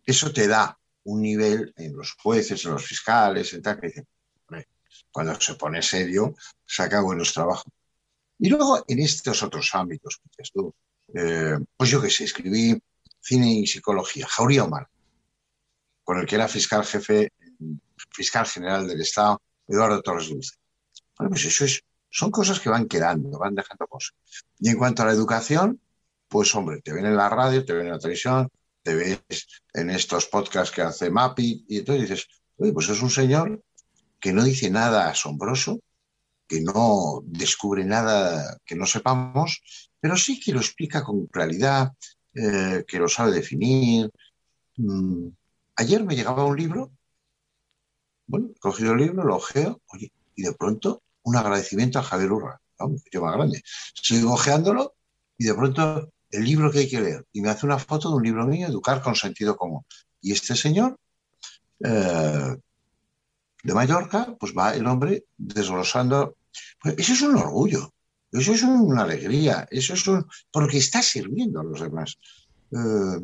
Eso te da un nivel en los jueces, en los fiscales, en tal, que dicen, cuando se pone serio, saca buenos trabajos. Y luego en estos otros ámbitos, tú, eh, pues yo que sé, escribí cine y psicología, Jauría Omar, con el que era fiscal jefe, fiscal general del Estado, Eduardo Torres Dulce. Bueno, pues eso es son cosas que van quedando, van dejando cosas. Y en cuanto a la educación, pues hombre, te ven en la radio, te ven en la televisión, te ves en estos podcasts que hace Mapi, y entonces dices, oye, pues es un señor que no dice nada asombroso, que no descubre nada que no sepamos, pero sí que lo explica con claridad, eh, que lo sabe definir. Mm, ayer me llegaba un libro, bueno, he cogido el libro, lo ojeo, oye, y de pronto un agradecimiento a Javier Urra, un tío más grande. Sigo ojeándolo y de pronto el libro que hay que leer. Y me hace una foto de un libro mío, Educar con sentido común. Y este señor eh, de Mallorca, pues va el hombre desglosando. Pues eso es un orgullo, eso es una alegría, eso es un. porque está sirviendo a los demás. Eh,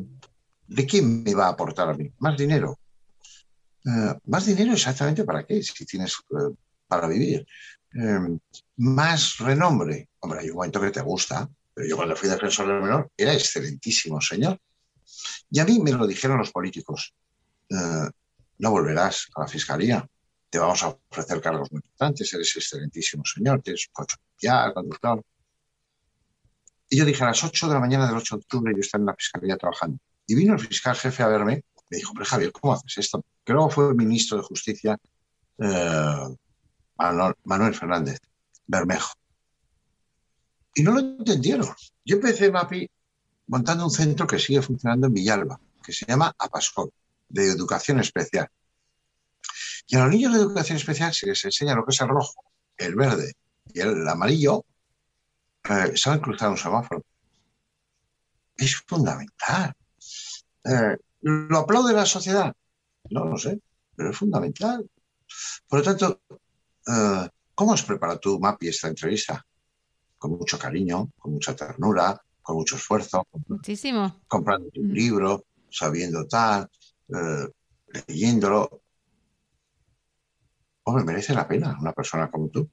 ¿De qué me va a aportar a mí? ¿Más dinero? Eh, ¿Más dinero exactamente para qué? Si tienes para vivir. Em, más renombre. Hombre, hay un momento que te gusta, pero yo cuando fui defensor del menor era excelentísimo, señor. Y a mí me lo dijeron los políticos. Eh, no volverás a la fiscalía, te vamos a ofrecer cargos muy importantes, eres excelentísimo señor, tienes coche ya, conductor. Y yo dije a las 8 de la mañana del 8 de octubre yo estaba en la fiscalía trabajando. Y vino el fiscal jefe a verme, me dijo, pero Javier, ¿cómo haces esto? Que luego fue ministro de Justicia, eh, Manuel Fernández Bermejo. Y no lo entendieron. Yo empecé MAPI montando un centro que sigue funcionando en Villalba, que se llama APASCOL, de educación especial. Y a los niños de educación especial se les enseña lo que es el rojo, el verde y el amarillo, eh, saben cruzar un semáforo. Es fundamental. Eh, ¿Lo aplaude la sociedad? No lo sé, pero es fundamental. Por lo tanto, eh, ¿Cómo has preparado tú, Mapi, esta entrevista? Con mucho cariño, con mucha ternura, con mucho esfuerzo. Muchísimo. Comprando un mm. libro, sabiendo tal, eh, leyéndolo. Hombre, merece la pena una persona como tú.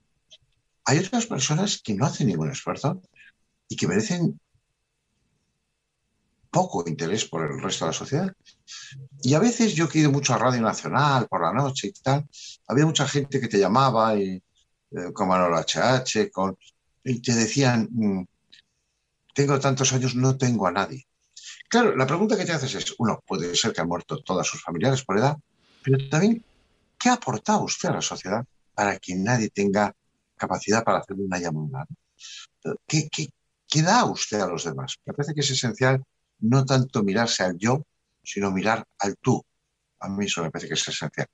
Hay otras personas que no hacen ningún esfuerzo y que merecen poco interés por el resto de la sociedad. Y a veces yo he ido mucho a Radio Nacional por la noche y tal, había mucha gente que te llamaba y, eh, con Manolo HH, con, y te decían, mm, tengo tantos años, no tengo a nadie. Claro, la pregunta que te haces es, uno, puede ser que han muerto todos sus familiares por edad, pero también, ¿qué ha aportado usted a la sociedad para que nadie tenga capacidad para hacer una llamada? ¿Qué, qué, qué da usted a los demás? Me parece que es esencial no tanto mirarse al yo, sino mirar al tú. A mí eso me parece que es esencial.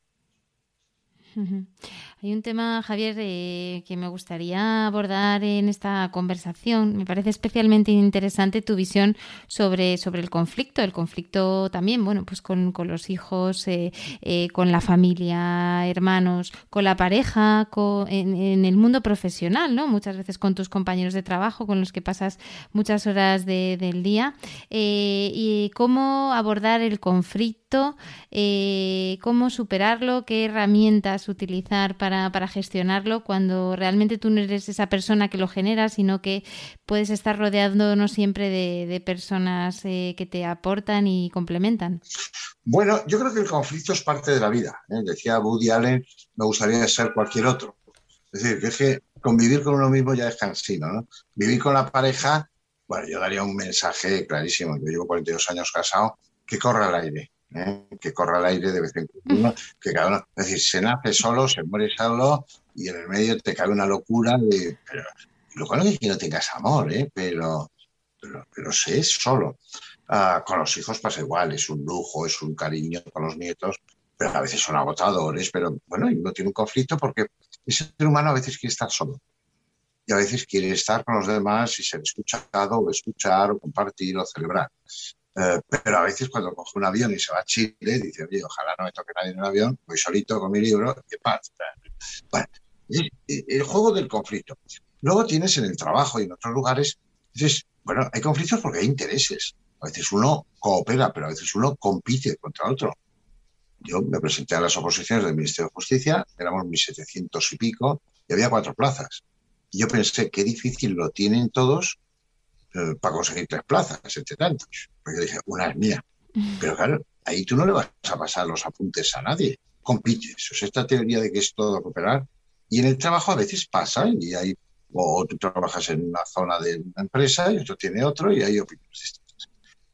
Hay un tema, Javier, eh, que me gustaría abordar en esta conversación. Me parece especialmente interesante tu visión sobre, sobre el conflicto, el conflicto también, bueno, pues con, los hijos, eh, eh, con la familia, hermanos, con la pareja, en, el mundo profesional, ¿no? Muchas veces con tus compañeros de trabajo, con los que pasas muchas horas del día. y cómo abordar el conflicto cómo superarlo, qué herramientas utilizar para, gestionarlo cuando realmente tú no eres esa persona que lo genera, sino que puedes estar rodeándonos siempre de, personas eh, que te aportan y complementan. Bueno, yo creo que el conflicto es parte de la vida. ¿eh? Decía Woody Allen, me gustaría ser cualquier otro. Es decir, que es que convivir con uno mismo ya es cansino, ¿no? Vivir con la pareja, bueno, yo daría un mensaje clarísimo. Yo llevo 42 años casado, que corra al aire, ¿eh? que corra al aire de vez en cuando, que cada uno, es decir, se nace solo, se muere solo y en el medio te cae una locura de, pero, lo cual no es que no tengas amor, ¿eh? pero, pero, pero sé solo. Ah, con los hijos pasa igual, es un lujo, es un cariño con los nietos, pero a veces son agotadores, pero bueno, y no tiene un conflicto porque ese ser humano a veces quiere estar solo. Y a veces quiere estar con los demás y ser escuchado o escuchar o compartir o celebrar. Eh, pero a veces cuando coge un avión y se va a Chile, dice, oye, ojalá no me toque nadie en un avión, voy solito con mi libro y paz. Bueno, el juego del conflicto. Luego tienes en el trabajo y en otros lugares, dices, bueno, hay conflictos porque hay intereses. A veces uno coopera, pero a veces uno compite contra otro. Yo me presenté a las oposiciones del Ministerio de Justicia, éramos 1.700 y pico, y había cuatro plazas. Y yo pensé, qué difícil lo tienen todos eh, para conseguir tres plazas, entre tantos. Porque yo dije, una es mía. Pero claro, ahí tú no le vas a pasar los apuntes a nadie. Compites. O sea, esta teoría de que es todo cooperar. Y en el trabajo a veces pasa, y hay, o tú trabajas en una zona de una empresa y otro tiene otro, y hay opiniones distintas.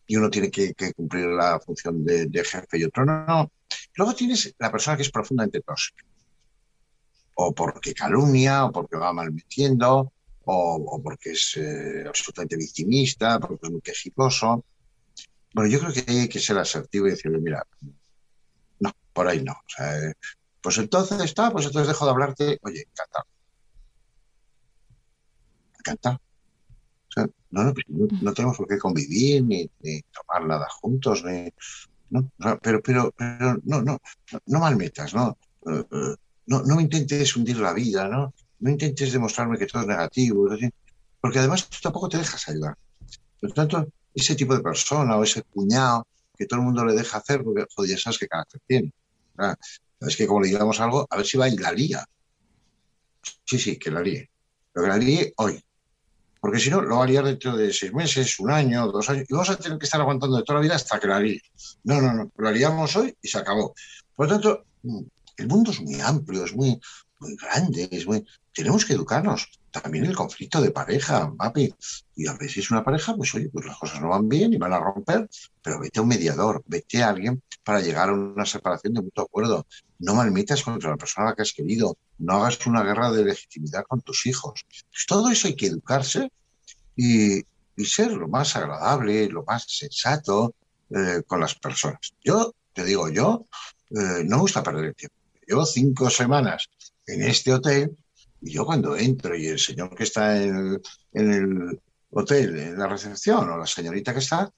Y uno tiene que, cumplir la función de, de, jefe y otro no. Luego tienes la persona que es profundamente tóxica. O porque calumnia, o porque va malmetiendo, o, porque es eh, absolutamente victimista, porque es muy quejicoso. Bueno, yo creo que hay que ser asertivo y decirle, mira, no, por ahí no. Eh, pues entonces está, pues entonces dejo de hablarte, oye, encantado. Encantado. no, pues no, tenemos por qué convivir, ni, tomar nada juntos, ni, ¿no? pero, pero, pero no, no, no malmetas, ¿no? Eh, no, no intentes hundir la vida, ¿no? No intentes demostrarme que todo es negativo, porque además tú tampoco te dejas ayudar. Por lo tanto, ese tipo de persona o ese cuñado que todo el mundo le deja hacer, porque joder, ya sabes qué carácter tiene. Es que como le digamos algo, a ver si va y la lía. Sí, sí, que la líe. Pero que la líe hoy. Porque si no, lo va a liar dentro de seis meses, un año, dos años, y vamos a tener que estar aguantando de toda la vida hasta que la líe. No, no, no, la liamos hoy y se acabó. Por lo tanto, mm, el mundo es muy amplio, es muy, muy grande, es muy... Tenemos que educarnos. También el conflicto de pareja, papi. Y a veces una pareja, pues oye, pues las cosas no van bien y van a romper, pero vete a un mediador, vete a alguien para llegar a una separación de mutuo acuerdo. No malmitas contra la persona a la que has querido. No hagas una guerra de legitimidad con tus hijos. Pues todo eso hay que educarse y, y ser lo más agradable, lo más sensato eh, con las personas. Yo, te digo, yo eh, no me gusta perder el tiempo. Llevo cinco semanas en este hotel y yo cuando entro y el señor que está en el, hotel, en la recepción, o la señorita que está,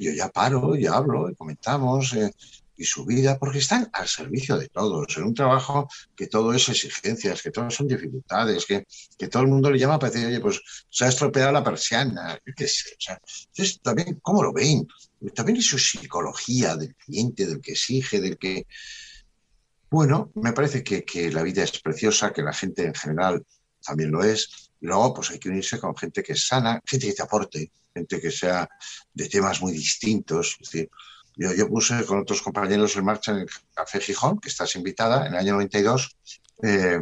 yo ya paro, ya hablo, y comentamos eh, y su vida, porque están al servicio de todos, en un trabajo que todo es exigencias, que todo son dificultades, que, que todo el mundo le llama para decir, oye, pues se ha estropeado la persiana, qué sé. O sea, entonces, también, ¿cómo lo ven? También es su psicología del cliente, del que exige, del que bueno, me parece que, la vida es preciosa, que la gente en general también lo es. Luego, pues hay que unirse con gente que es sana, gente que te aporte, gente que sea de temas muy distintos. Es decir, yo, puse con otros compañeros en marcha en el Café Gijón, que estás invitada, en el año 92, eh,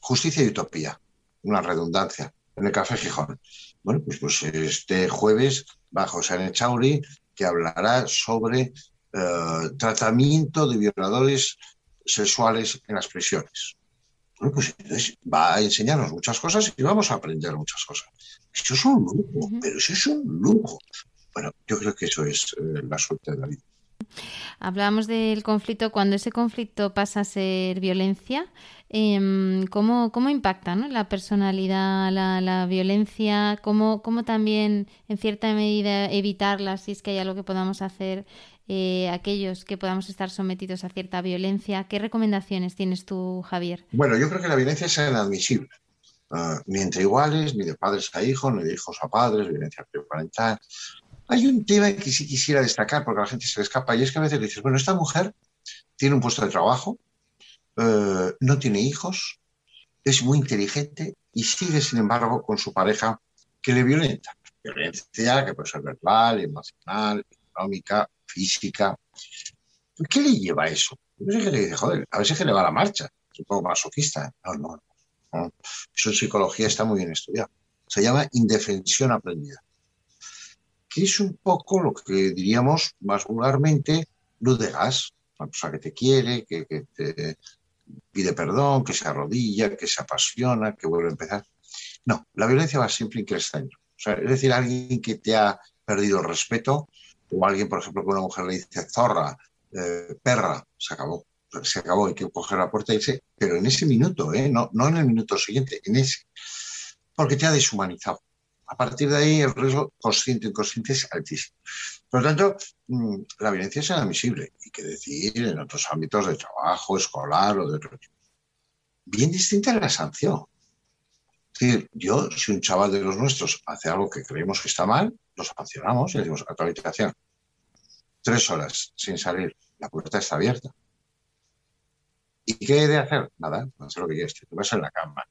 Justicia y Utopía, una redundancia, en el Café Gijón. Bueno, pues, pues este jueves va José Echauri, que hablará sobre eh, tratamiento de violadores sexuales en las prisiones. Bueno, pues entonces va a enseñarnos muchas cosas y vamos a aprender muchas cosas. Eso es un lujo, pero eso es un lujo. Bueno, yo creo que eso es eh, la suerte de la vida. Hablábamos del conflicto, cuando ese conflicto pasa a ser violencia, em, ¿cómo, ¿cómo, impacta ¿no? la personalidad, la, la violencia? ¿Cómo, ¿Cómo, también, en cierta medida, evitarla si es que hay algo que podamos hacer eh, aquellos que podamos estar sometidos a cierta violencia. ¿Qué recomendaciones tienes tú, Javier? Bueno, yo creo que la violencia es inadmisible. Uh, ni entre iguales, ni de padres a hijos, ni de hijos a padres, violencia parental. Hay un tema que sí quisiera destacar porque la gente se le escapa y es que a veces dices, bueno, esta mujer tiene un puesto de trabajo, eh, no tiene hijos, es muy inteligente y sigue, sin embargo, con su pareja que le violenta. Violencia que puede ser verbal, emocional, económica, física. ¿Qué le lleva a eso? Yo sé que le dice, joder, a veces que le va la marcha. Es un poco masoquista. No, no, no. Eso en psicología está muy bien estudiado. Se llama indefensión aprendida. Que es un poco lo que diríamos más vulgarmente luz de gas. Una persona que te quiere, que, que te pide perdón, que se arrodilla, que se apasiona, que vuelve a empezar. No, la violencia va siempre increciendo. O sea, es decir, alguien que te ha perdido el respeto, o alguien, por ejemplo, que una mujer le dice zorra, eh, perra, se acabó. Se acabó, hay que coger la puerta y irse, pero en ese minuto, ¿eh? no, no en el minuto siguiente, en ese. Porque te ha deshumanizado. A partir de ahí el riesgo consciente o inconsciente es altísimo. Por lo tanto, mm, la violencia es inadmisible y que decir en otros ámbitos de trabajo, escolar o de otro tipo. Bien distinta la sanción. Es decir, yo, si un chaval de los nuestros hace algo que creemos que está mal, lo sancionamos y le decimos actualización. Tres horas sin salir, la puerta está abierta. ¿Y qué he de hacer? Nada, hacer lo que quieras. Te vas en la cama,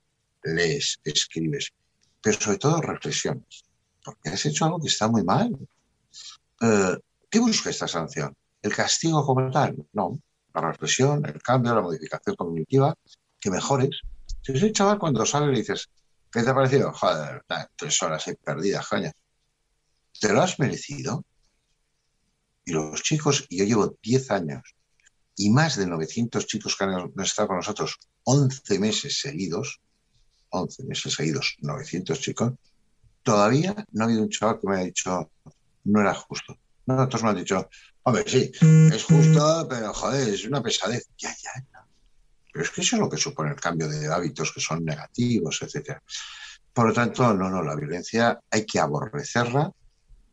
lees, escribes, pero sobre todo reflexiones. Porque has hecho algo que está muy mal. Eh, ¿Qué busca esta sanción? ¿El castigo como tal? No. La reflexión, el cambio, la modificación cognitiva, que mejores. Si ese chaval cuando sale le dices, ¿qué te ha parecido? Joder, tres horas ahí perdidas, coño. ¿Te lo has merecido? Y los chicos, y yo llevo 10 años, y más de 900 chicos que han estado con nosotros 11 meses seguidos, 11 meses seguidos, 900 chicos, todavía no ha habido un chaval que me haya dicho, no era justo. No, otros me han dicho, hombre, sí, es justo, pero joder, es una pesadez. Ya, ya. Pero es que eso es lo que supone el cambio de hábitos que son negativos, etcétera. Por lo tanto, no, no, la violencia hay que aborrecerla,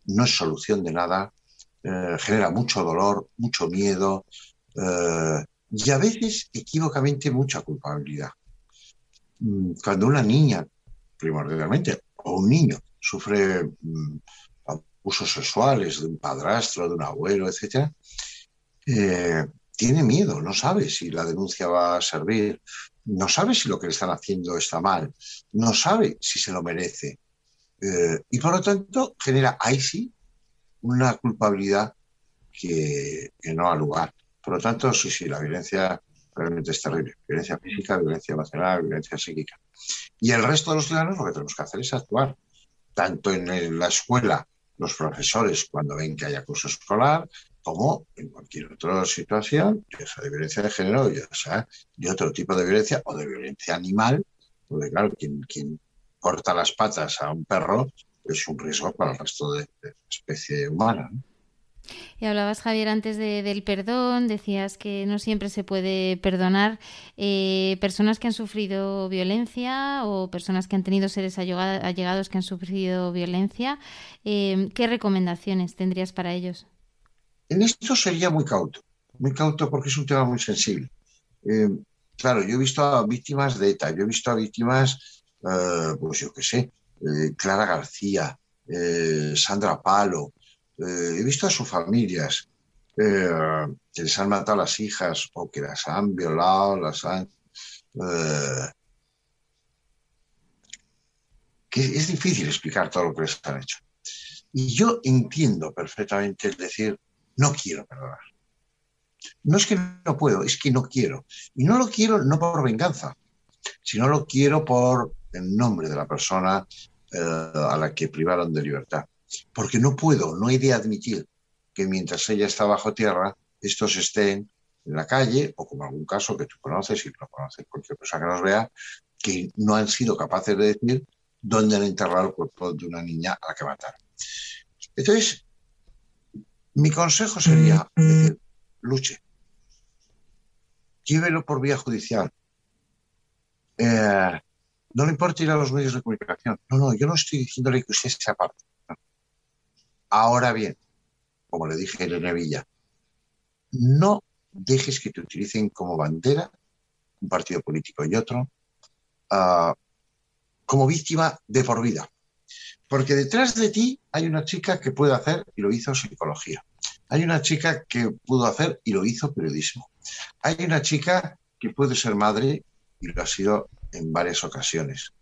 no es solución de nada, eh, genera mucho dolor, mucho miedo eh, y a veces equivocamente mucha culpabilidad. Mm, cuando una niña, primordialmente, o un niño, sufre mm, abusos sexuales de un padrastro, de un abuelo, etc., eh, tiene miedo, no sabe si la denuncia va a servir, no sabe si lo que le están haciendo está mal, no sabe si se lo merece. Eh, y por lo tanto genera ahí sí una culpabilidad que, que no ha lugar. Por lo tanto, sí, sí, la violencia realmente es terrible. Violencia física, violencia emocional, violencia psíquica. Y el resto de los ciudadanos lo que tenemos que hacer es actuar, tanto en la escuela, los profesores cuando ven que hay acoso escolar, como en cualquier otra situación, ya de violencia de género, ya sea de otro tipo de violencia o de violencia animal, porque claro, quien, corta las patas a un perro es un riesgo para el resto de, de la especie humana. ¿no? Y hablabas, Javier, antes del perdón, decías que no siempre se puede perdonar eh, personas que han sufrido violencia o personas que han tenido seres allegados que han sufrido violencia. Eh, ¿Qué recomendaciones tendrías para ellos? En esto sería muy cauto, muy cauto porque es un tema muy sensible. Eh, claro, yo he visto a víctimas de ETA, yo he visto a víctimas, pues yo qué sé, Clara García, Sandra Palo, eh, he visto a sus familias eh, que les han matado a las hijas o que las han violado, las han... Eh, que es difícil explicar todo lo que les han hecho. Y yo entiendo perfectamente el decir, no quiero perdonar. No es que no puedo, es que no quiero. Y no lo quiero no por venganza, sino lo quiero por el nombre de la persona a la que privaron de libertad porque no puedo, no he de admitir que mientras ella está bajo tierra, estos estén en la calle, o como algún caso que tú conoces y lo conoce cualquier persona que nos vea, que no han sido capaces de decir dónde han enterrado el cuerpo de una niña a la que mataron. Entonces, mi consejo sería decir, luche, llévelo por vía judicial. Eh, no le importa ir a los medios de comunicación. No, no, yo no estoy diciéndole que usted se aparte. Ahora bien, como le dije a Irene Villa, no dejes que te utilicen como bandera un partido político y otro uh, como víctima de por vida. Porque detrás de ti hay una chica que puede hacer y lo hizo psicología. Hay una chica que pudo hacer y lo hizo periodismo. Hay una chica que puede ser madre y lo ha sido en varias ocasiones.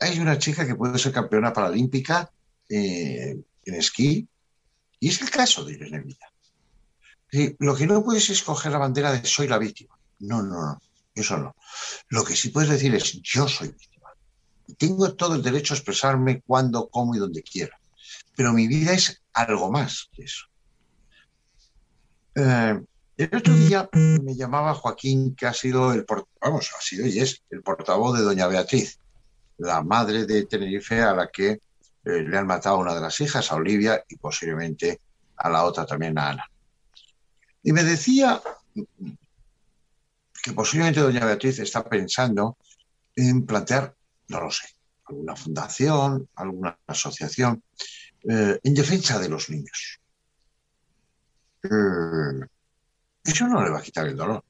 Hay una chica que puede ser campeona paralímpica eh, en esquí y es el caso de Irene Villa. lo que no puedes es coger la bandera de soy la víctima. No, no, no, eso no. Lo que sí puedes decir es yo soy víctima. Tengo todo el derecho a expresarme cuando, cómo y donde quiera. Pero mi vida es algo más que eso. Eh, el otro día me llamaba Joaquín, que ha sido el vamos, ha sido y es el portavoz de doña Beatriz, la madre de Tenerife a la que eh, le han matado a una de las hijas, a Olivia, y posiblemente a la otra también, a Ana. Y me decía que posiblemente doña Beatriz está pensando en plantear, no lo sé, alguna fundación, alguna asociación eh, en defensa de los niños. Eh, eso no le va a quitar el dolor.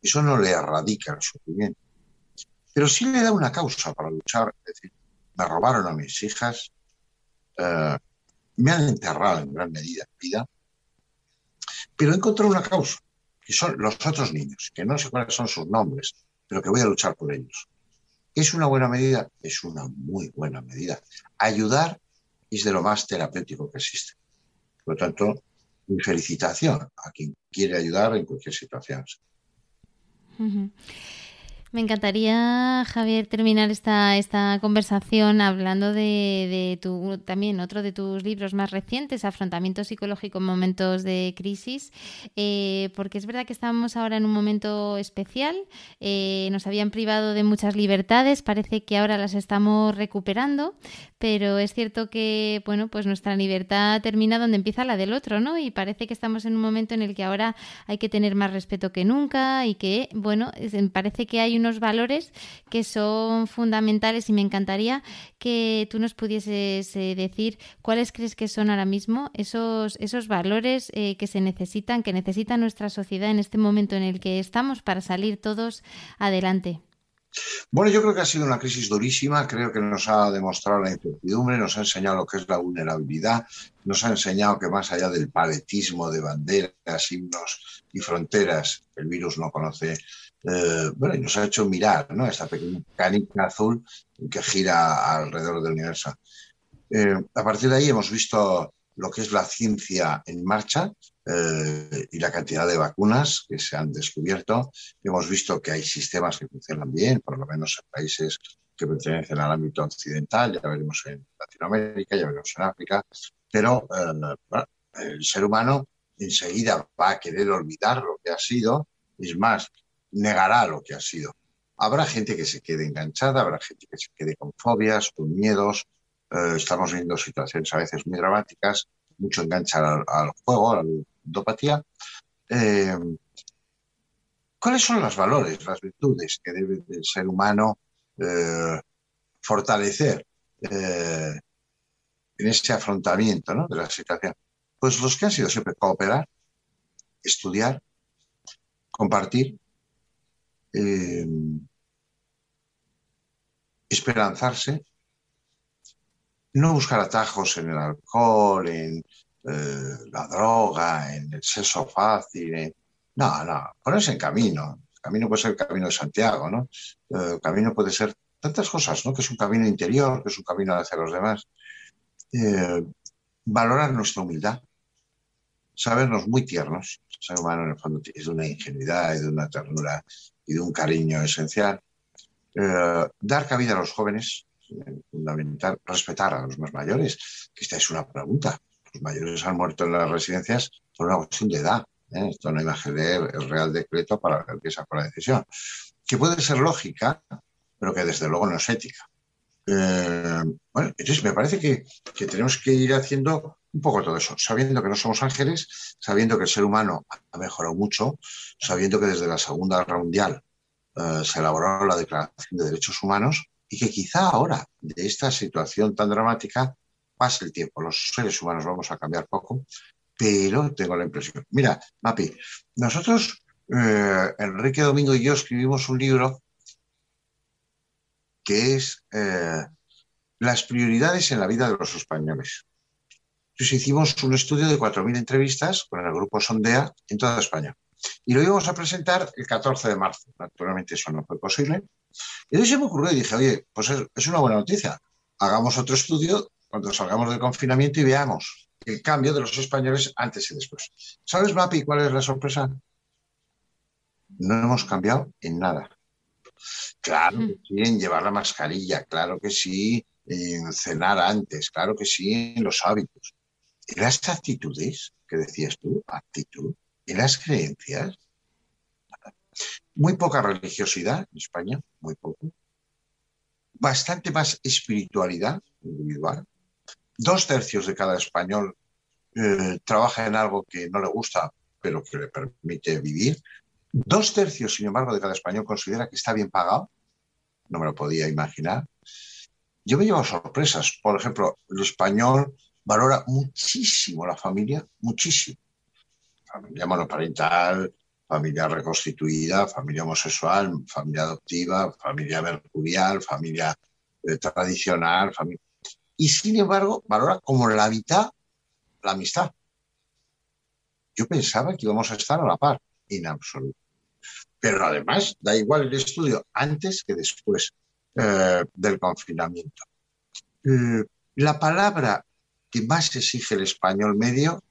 Eso no le erradica el sufrimiento. Pero sí le da una causa para luchar. Es decir, me robaron a mis hijas, eh, me han enterrado en gran medida en vida, pero he encontrado una causa, que son los otros niños, que no sé cuáles son sus nombres, pero que voy a luchar por ellos. ¿Es una buena medida? Es una muy buena medida. Ayudar es de lo más terapéutico que existe. Por lo tanto, mi felicitación a quien quiere ayudar en cualquier situación. Me encantaría, Javier, terminar esta, esta conversación hablando de, tu, también otro de tus libros más recientes, Afrontamiento psicológico en momentos de crisis, eh, porque es verdad que estamos ahora en un momento especial, eh, nos habían privado de muchas libertades, parece que ahora las estamos recuperando, pero es cierto que, bueno, pues nuestra libertad termina donde empieza la del otro, ¿no? Y parece que estamos en un momento en el que ahora hay que tener más respeto que nunca y que, bueno, parece que hay unos valores que son fundamentales y me encantaría que tú nos pudieses eh, decir cuáles crees que son ahora mismo esos, esos valores eh, que se necesitan, que necesita nuestra sociedad en este momento en el que estamos para salir todos adelante. Bueno, yo creo que ha sido una crisis durísima, creo que nos ha demostrado la incertidumbre, nos ha enseñado lo que es la vulnerabilidad, nos ha enseñado que más allá del paletismo de banderas, himnos y fronteras, el virus no conoce eh, bueno, y nos ha hecho mirar ¿no? esta pequeña canica azul que gira alrededor del universo. Eh, a partir de ahí hemos visto lo que es la ciencia en marcha eh, y la cantidad de vacunas que se han descubierto. Hemos visto que hay sistemas que funcionan bien, por lo menos en países que pertenecen al ámbito occidental, ya veremos en Latinoamérica, ya veremos en África, pero el ser humano enseguida va a querer olvidar lo que ha sido. Es más, negará lo que ha sido. Habrá gente que se quede enganchada, habrá gente que se quede con fobias, con miedos. Eh, estamos viendo situaciones a veces muy dramáticas, mucho engancha al, juego, a la ludopatía. Eh, ¿Cuáles son los valores, las virtudes que debe el ser humano eh, fortalecer en ese afrontamiento de la situación? Pues los que han sido siempre cooperar, estudiar, compartir, eh, esperanzarse, no buscar atajos en el alcohol, en eh, la droga, en el sexo fácil. No, no, ponerse en camino. El camino puede ser el camino de Santiago, ¿no? Eh, el camino puede ser tantas cosas, ¿no? Que es un camino interior, que es un camino hacia los demás. valorar nuestra humildad, sabernos muy tiernos. El ser humano, en el fondo, es de una ingenuidad y de una ternura y de un cariño esencial. Eh, dar cabida a los jóvenes, fundamental, respetar a los más mayores, que esta es una pregunta. Los mayores han muerto en las residencias por una cuestión de edad. ¿eh? Esto no hay más que leer el Real Decreto para ver que sacó la decisión. Que puede ser lógica, pero que desde luego no es ética. Eh, bueno, entonces me parece que, que, tenemos que ir haciendo un poco todo eso, sabiendo que no somos ángeles, sabiendo que el ser humano ha mejorado mucho, sabiendo que desde la Segunda Guerra Mundial eh, se elaboró la Declaración de Derechos Humanos y que quizá ahora, de esta situación tan dramática, pase el tiempo. Los seres humanos vamos a cambiar poco, pero tengo la impresión. Mira, Mapi, nosotros, eh, Enrique Domingo y yo escribimos un libro que es eh, las prioridades en la vida de los españoles. Entonces hicimos un estudio de 4.000 entrevistas con el grupo Sondea en toda España. Y lo íbamos a presentar el 14 de marzo. Naturalmente eso no fue posible. Y entonces se me ocurrió y dije, oye, pues es, una buena noticia. Hagamos otro estudio cuando salgamos del confinamiento y veamos el cambio de los españoles antes y después. ¿Sabes, Mapi, cuál es la sorpresa? No hemos cambiado en nada. Claro que sí, en llevar la mascarilla, claro que sí, en cenar antes, claro que sí, en los hábitos. En las actitudes, que decías tú, actitud, en las creencias, muy poca religiosidad en España, muy poco. Bastante más espiritualidad individual. Dos tercios de cada español eh, trabaja en algo que no le gusta, pero que le permite vivir. Dos tercios, sin embargo, de cada español considera que está bien pagado. No me lo podía imaginar. Yo me llevo sorpresas. Por ejemplo, el español valora muchísimo la familia, muchísimo. Familia monoparental, familia reconstituida, familia homosexual, familia adoptiva, familia mercurial, familia eh, tradicional. Y sin embargo, valora como la mitad la amistad. Yo pensaba que íbamos a estar a la par en absoluto. Pero además, da igual el estudio antes que después eh, del confinamiento. Eh, la palabra que más exige el español medio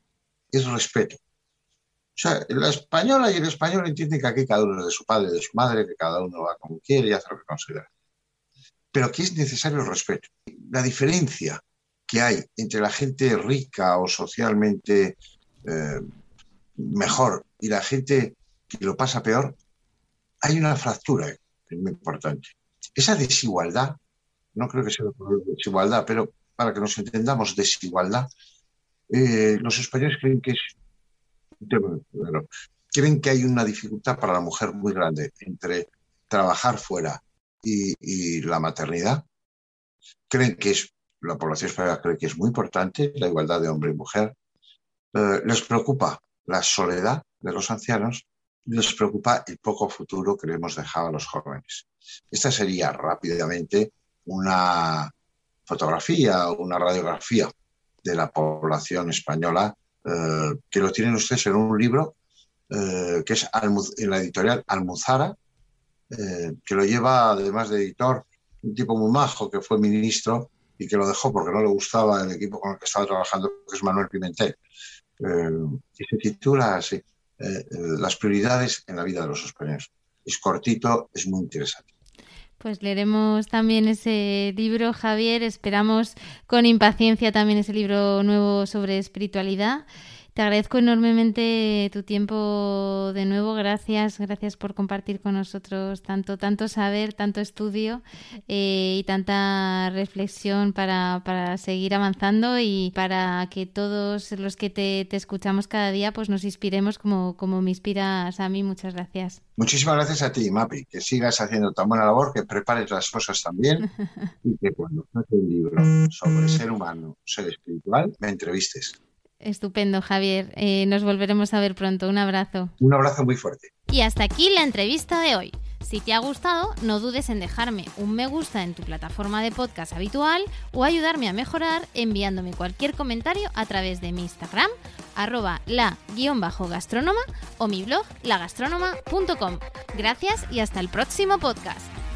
es respeto. O sea, la española y el español entienden que aquí cada uno es de su padre de su madre, que cada uno va como quiere y hace lo que considera. Pero que es necesario el respeto. La diferencia que hay entre la gente rica o socialmente eh, mejor y la gente que lo pasa peor, hay una fractura, es muy importante. Esa desigualdad, no creo que sea desigualdad, pero para que nos entendamos, desigualdad, eh, los españoles creen que es creen que hay una dificultad para la mujer muy grande entre trabajar fuera y, la maternidad. Creen que es, la población española cree que es muy importante la igualdad de hombre y mujer. Eh, les preocupa la soledad de los ancianos les preocupa el poco futuro que le hemos dejado a los jóvenes. Esta sería rápidamente una fotografía, una radiografía de la población española, eh, que lo tienen ustedes en un libro eh, que es en la editorial Almuzara, eh, que lo lleva además de editor un tipo muy majo que fue ministro y que lo dejó porque no le gustaba el equipo con el que estaba trabajando, que es Manuel Pimentel. y se titula así, las prioridades en la vida de los españoles. Es cortito, es muy interesante. Pues leeremos también ese libro, Javier. Esperamos con impaciencia también ese libro nuevo sobre espiritualidad. Te agradezco enormemente tu tiempo de nuevo. Gracias, gracias por compartir con nosotros tanto, tanto saber, tanto estudio eh, y tanta reflexión para, para, seguir avanzando y para que todos los que te, escuchamos cada día pues nos inspiremos como, como me inspiras a mí. Muchas gracias. Muchísimas gracias a ti, Mapi, que sigas haciendo tan buena labor, que prepares las cosas también y que cuando haces un libro sobre ser humano, ser espiritual, me entrevistes. Estupendo, Javier. Eh, nos volveremos a ver pronto. Un abrazo. Un abrazo muy fuerte. Y hasta aquí la entrevista de hoy. Si te ha gustado, no dudes en dejarme un me gusta en tu plataforma de podcast habitual o ayudarme a mejorar enviándome cualquier comentario a través de mi Instagram, arroba la-gastrónoma o mi blog lagastronoma.com. Gracias y hasta el próximo podcast.